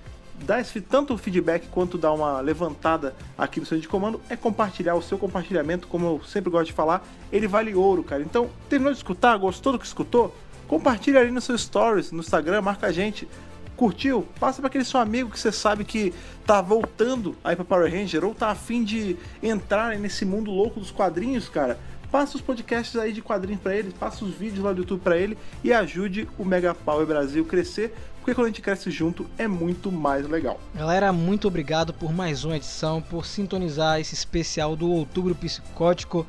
dar esse tanto feedback quanto dar uma levantada aqui no centro de comando é compartilhar o seu compartilhamento, como eu sempre gosto de falar, ele vale ouro, cara. Então, terminou de escutar, gostou do que escutou? Compartilha ali no seu stories, no Instagram, marca a gente. Curtiu? Passa para aquele seu amigo que você sabe que tá voltando aí para Power Ranger ou tá afim de entrar nesse mundo louco dos quadrinhos, cara. Passa os podcasts aí de quadrinhos para ele, passa os vídeos lá do YouTube para ele e ajude o Mega Power Brasil crescer, porque quando a gente cresce junto é muito mais legal. Galera, muito obrigado por mais uma edição, por sintonizar esse especial do Outubro Psicótico.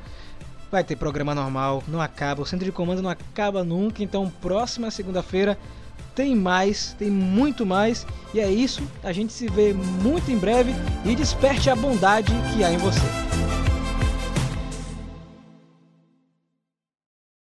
Vai ter programa normal, não acaba, o centro de comando não acaba nunca, então próxima segunda-feira tem mais, tem muito mais. E é isso, a gente se vê muito em breve e desperte a bondade que há em você.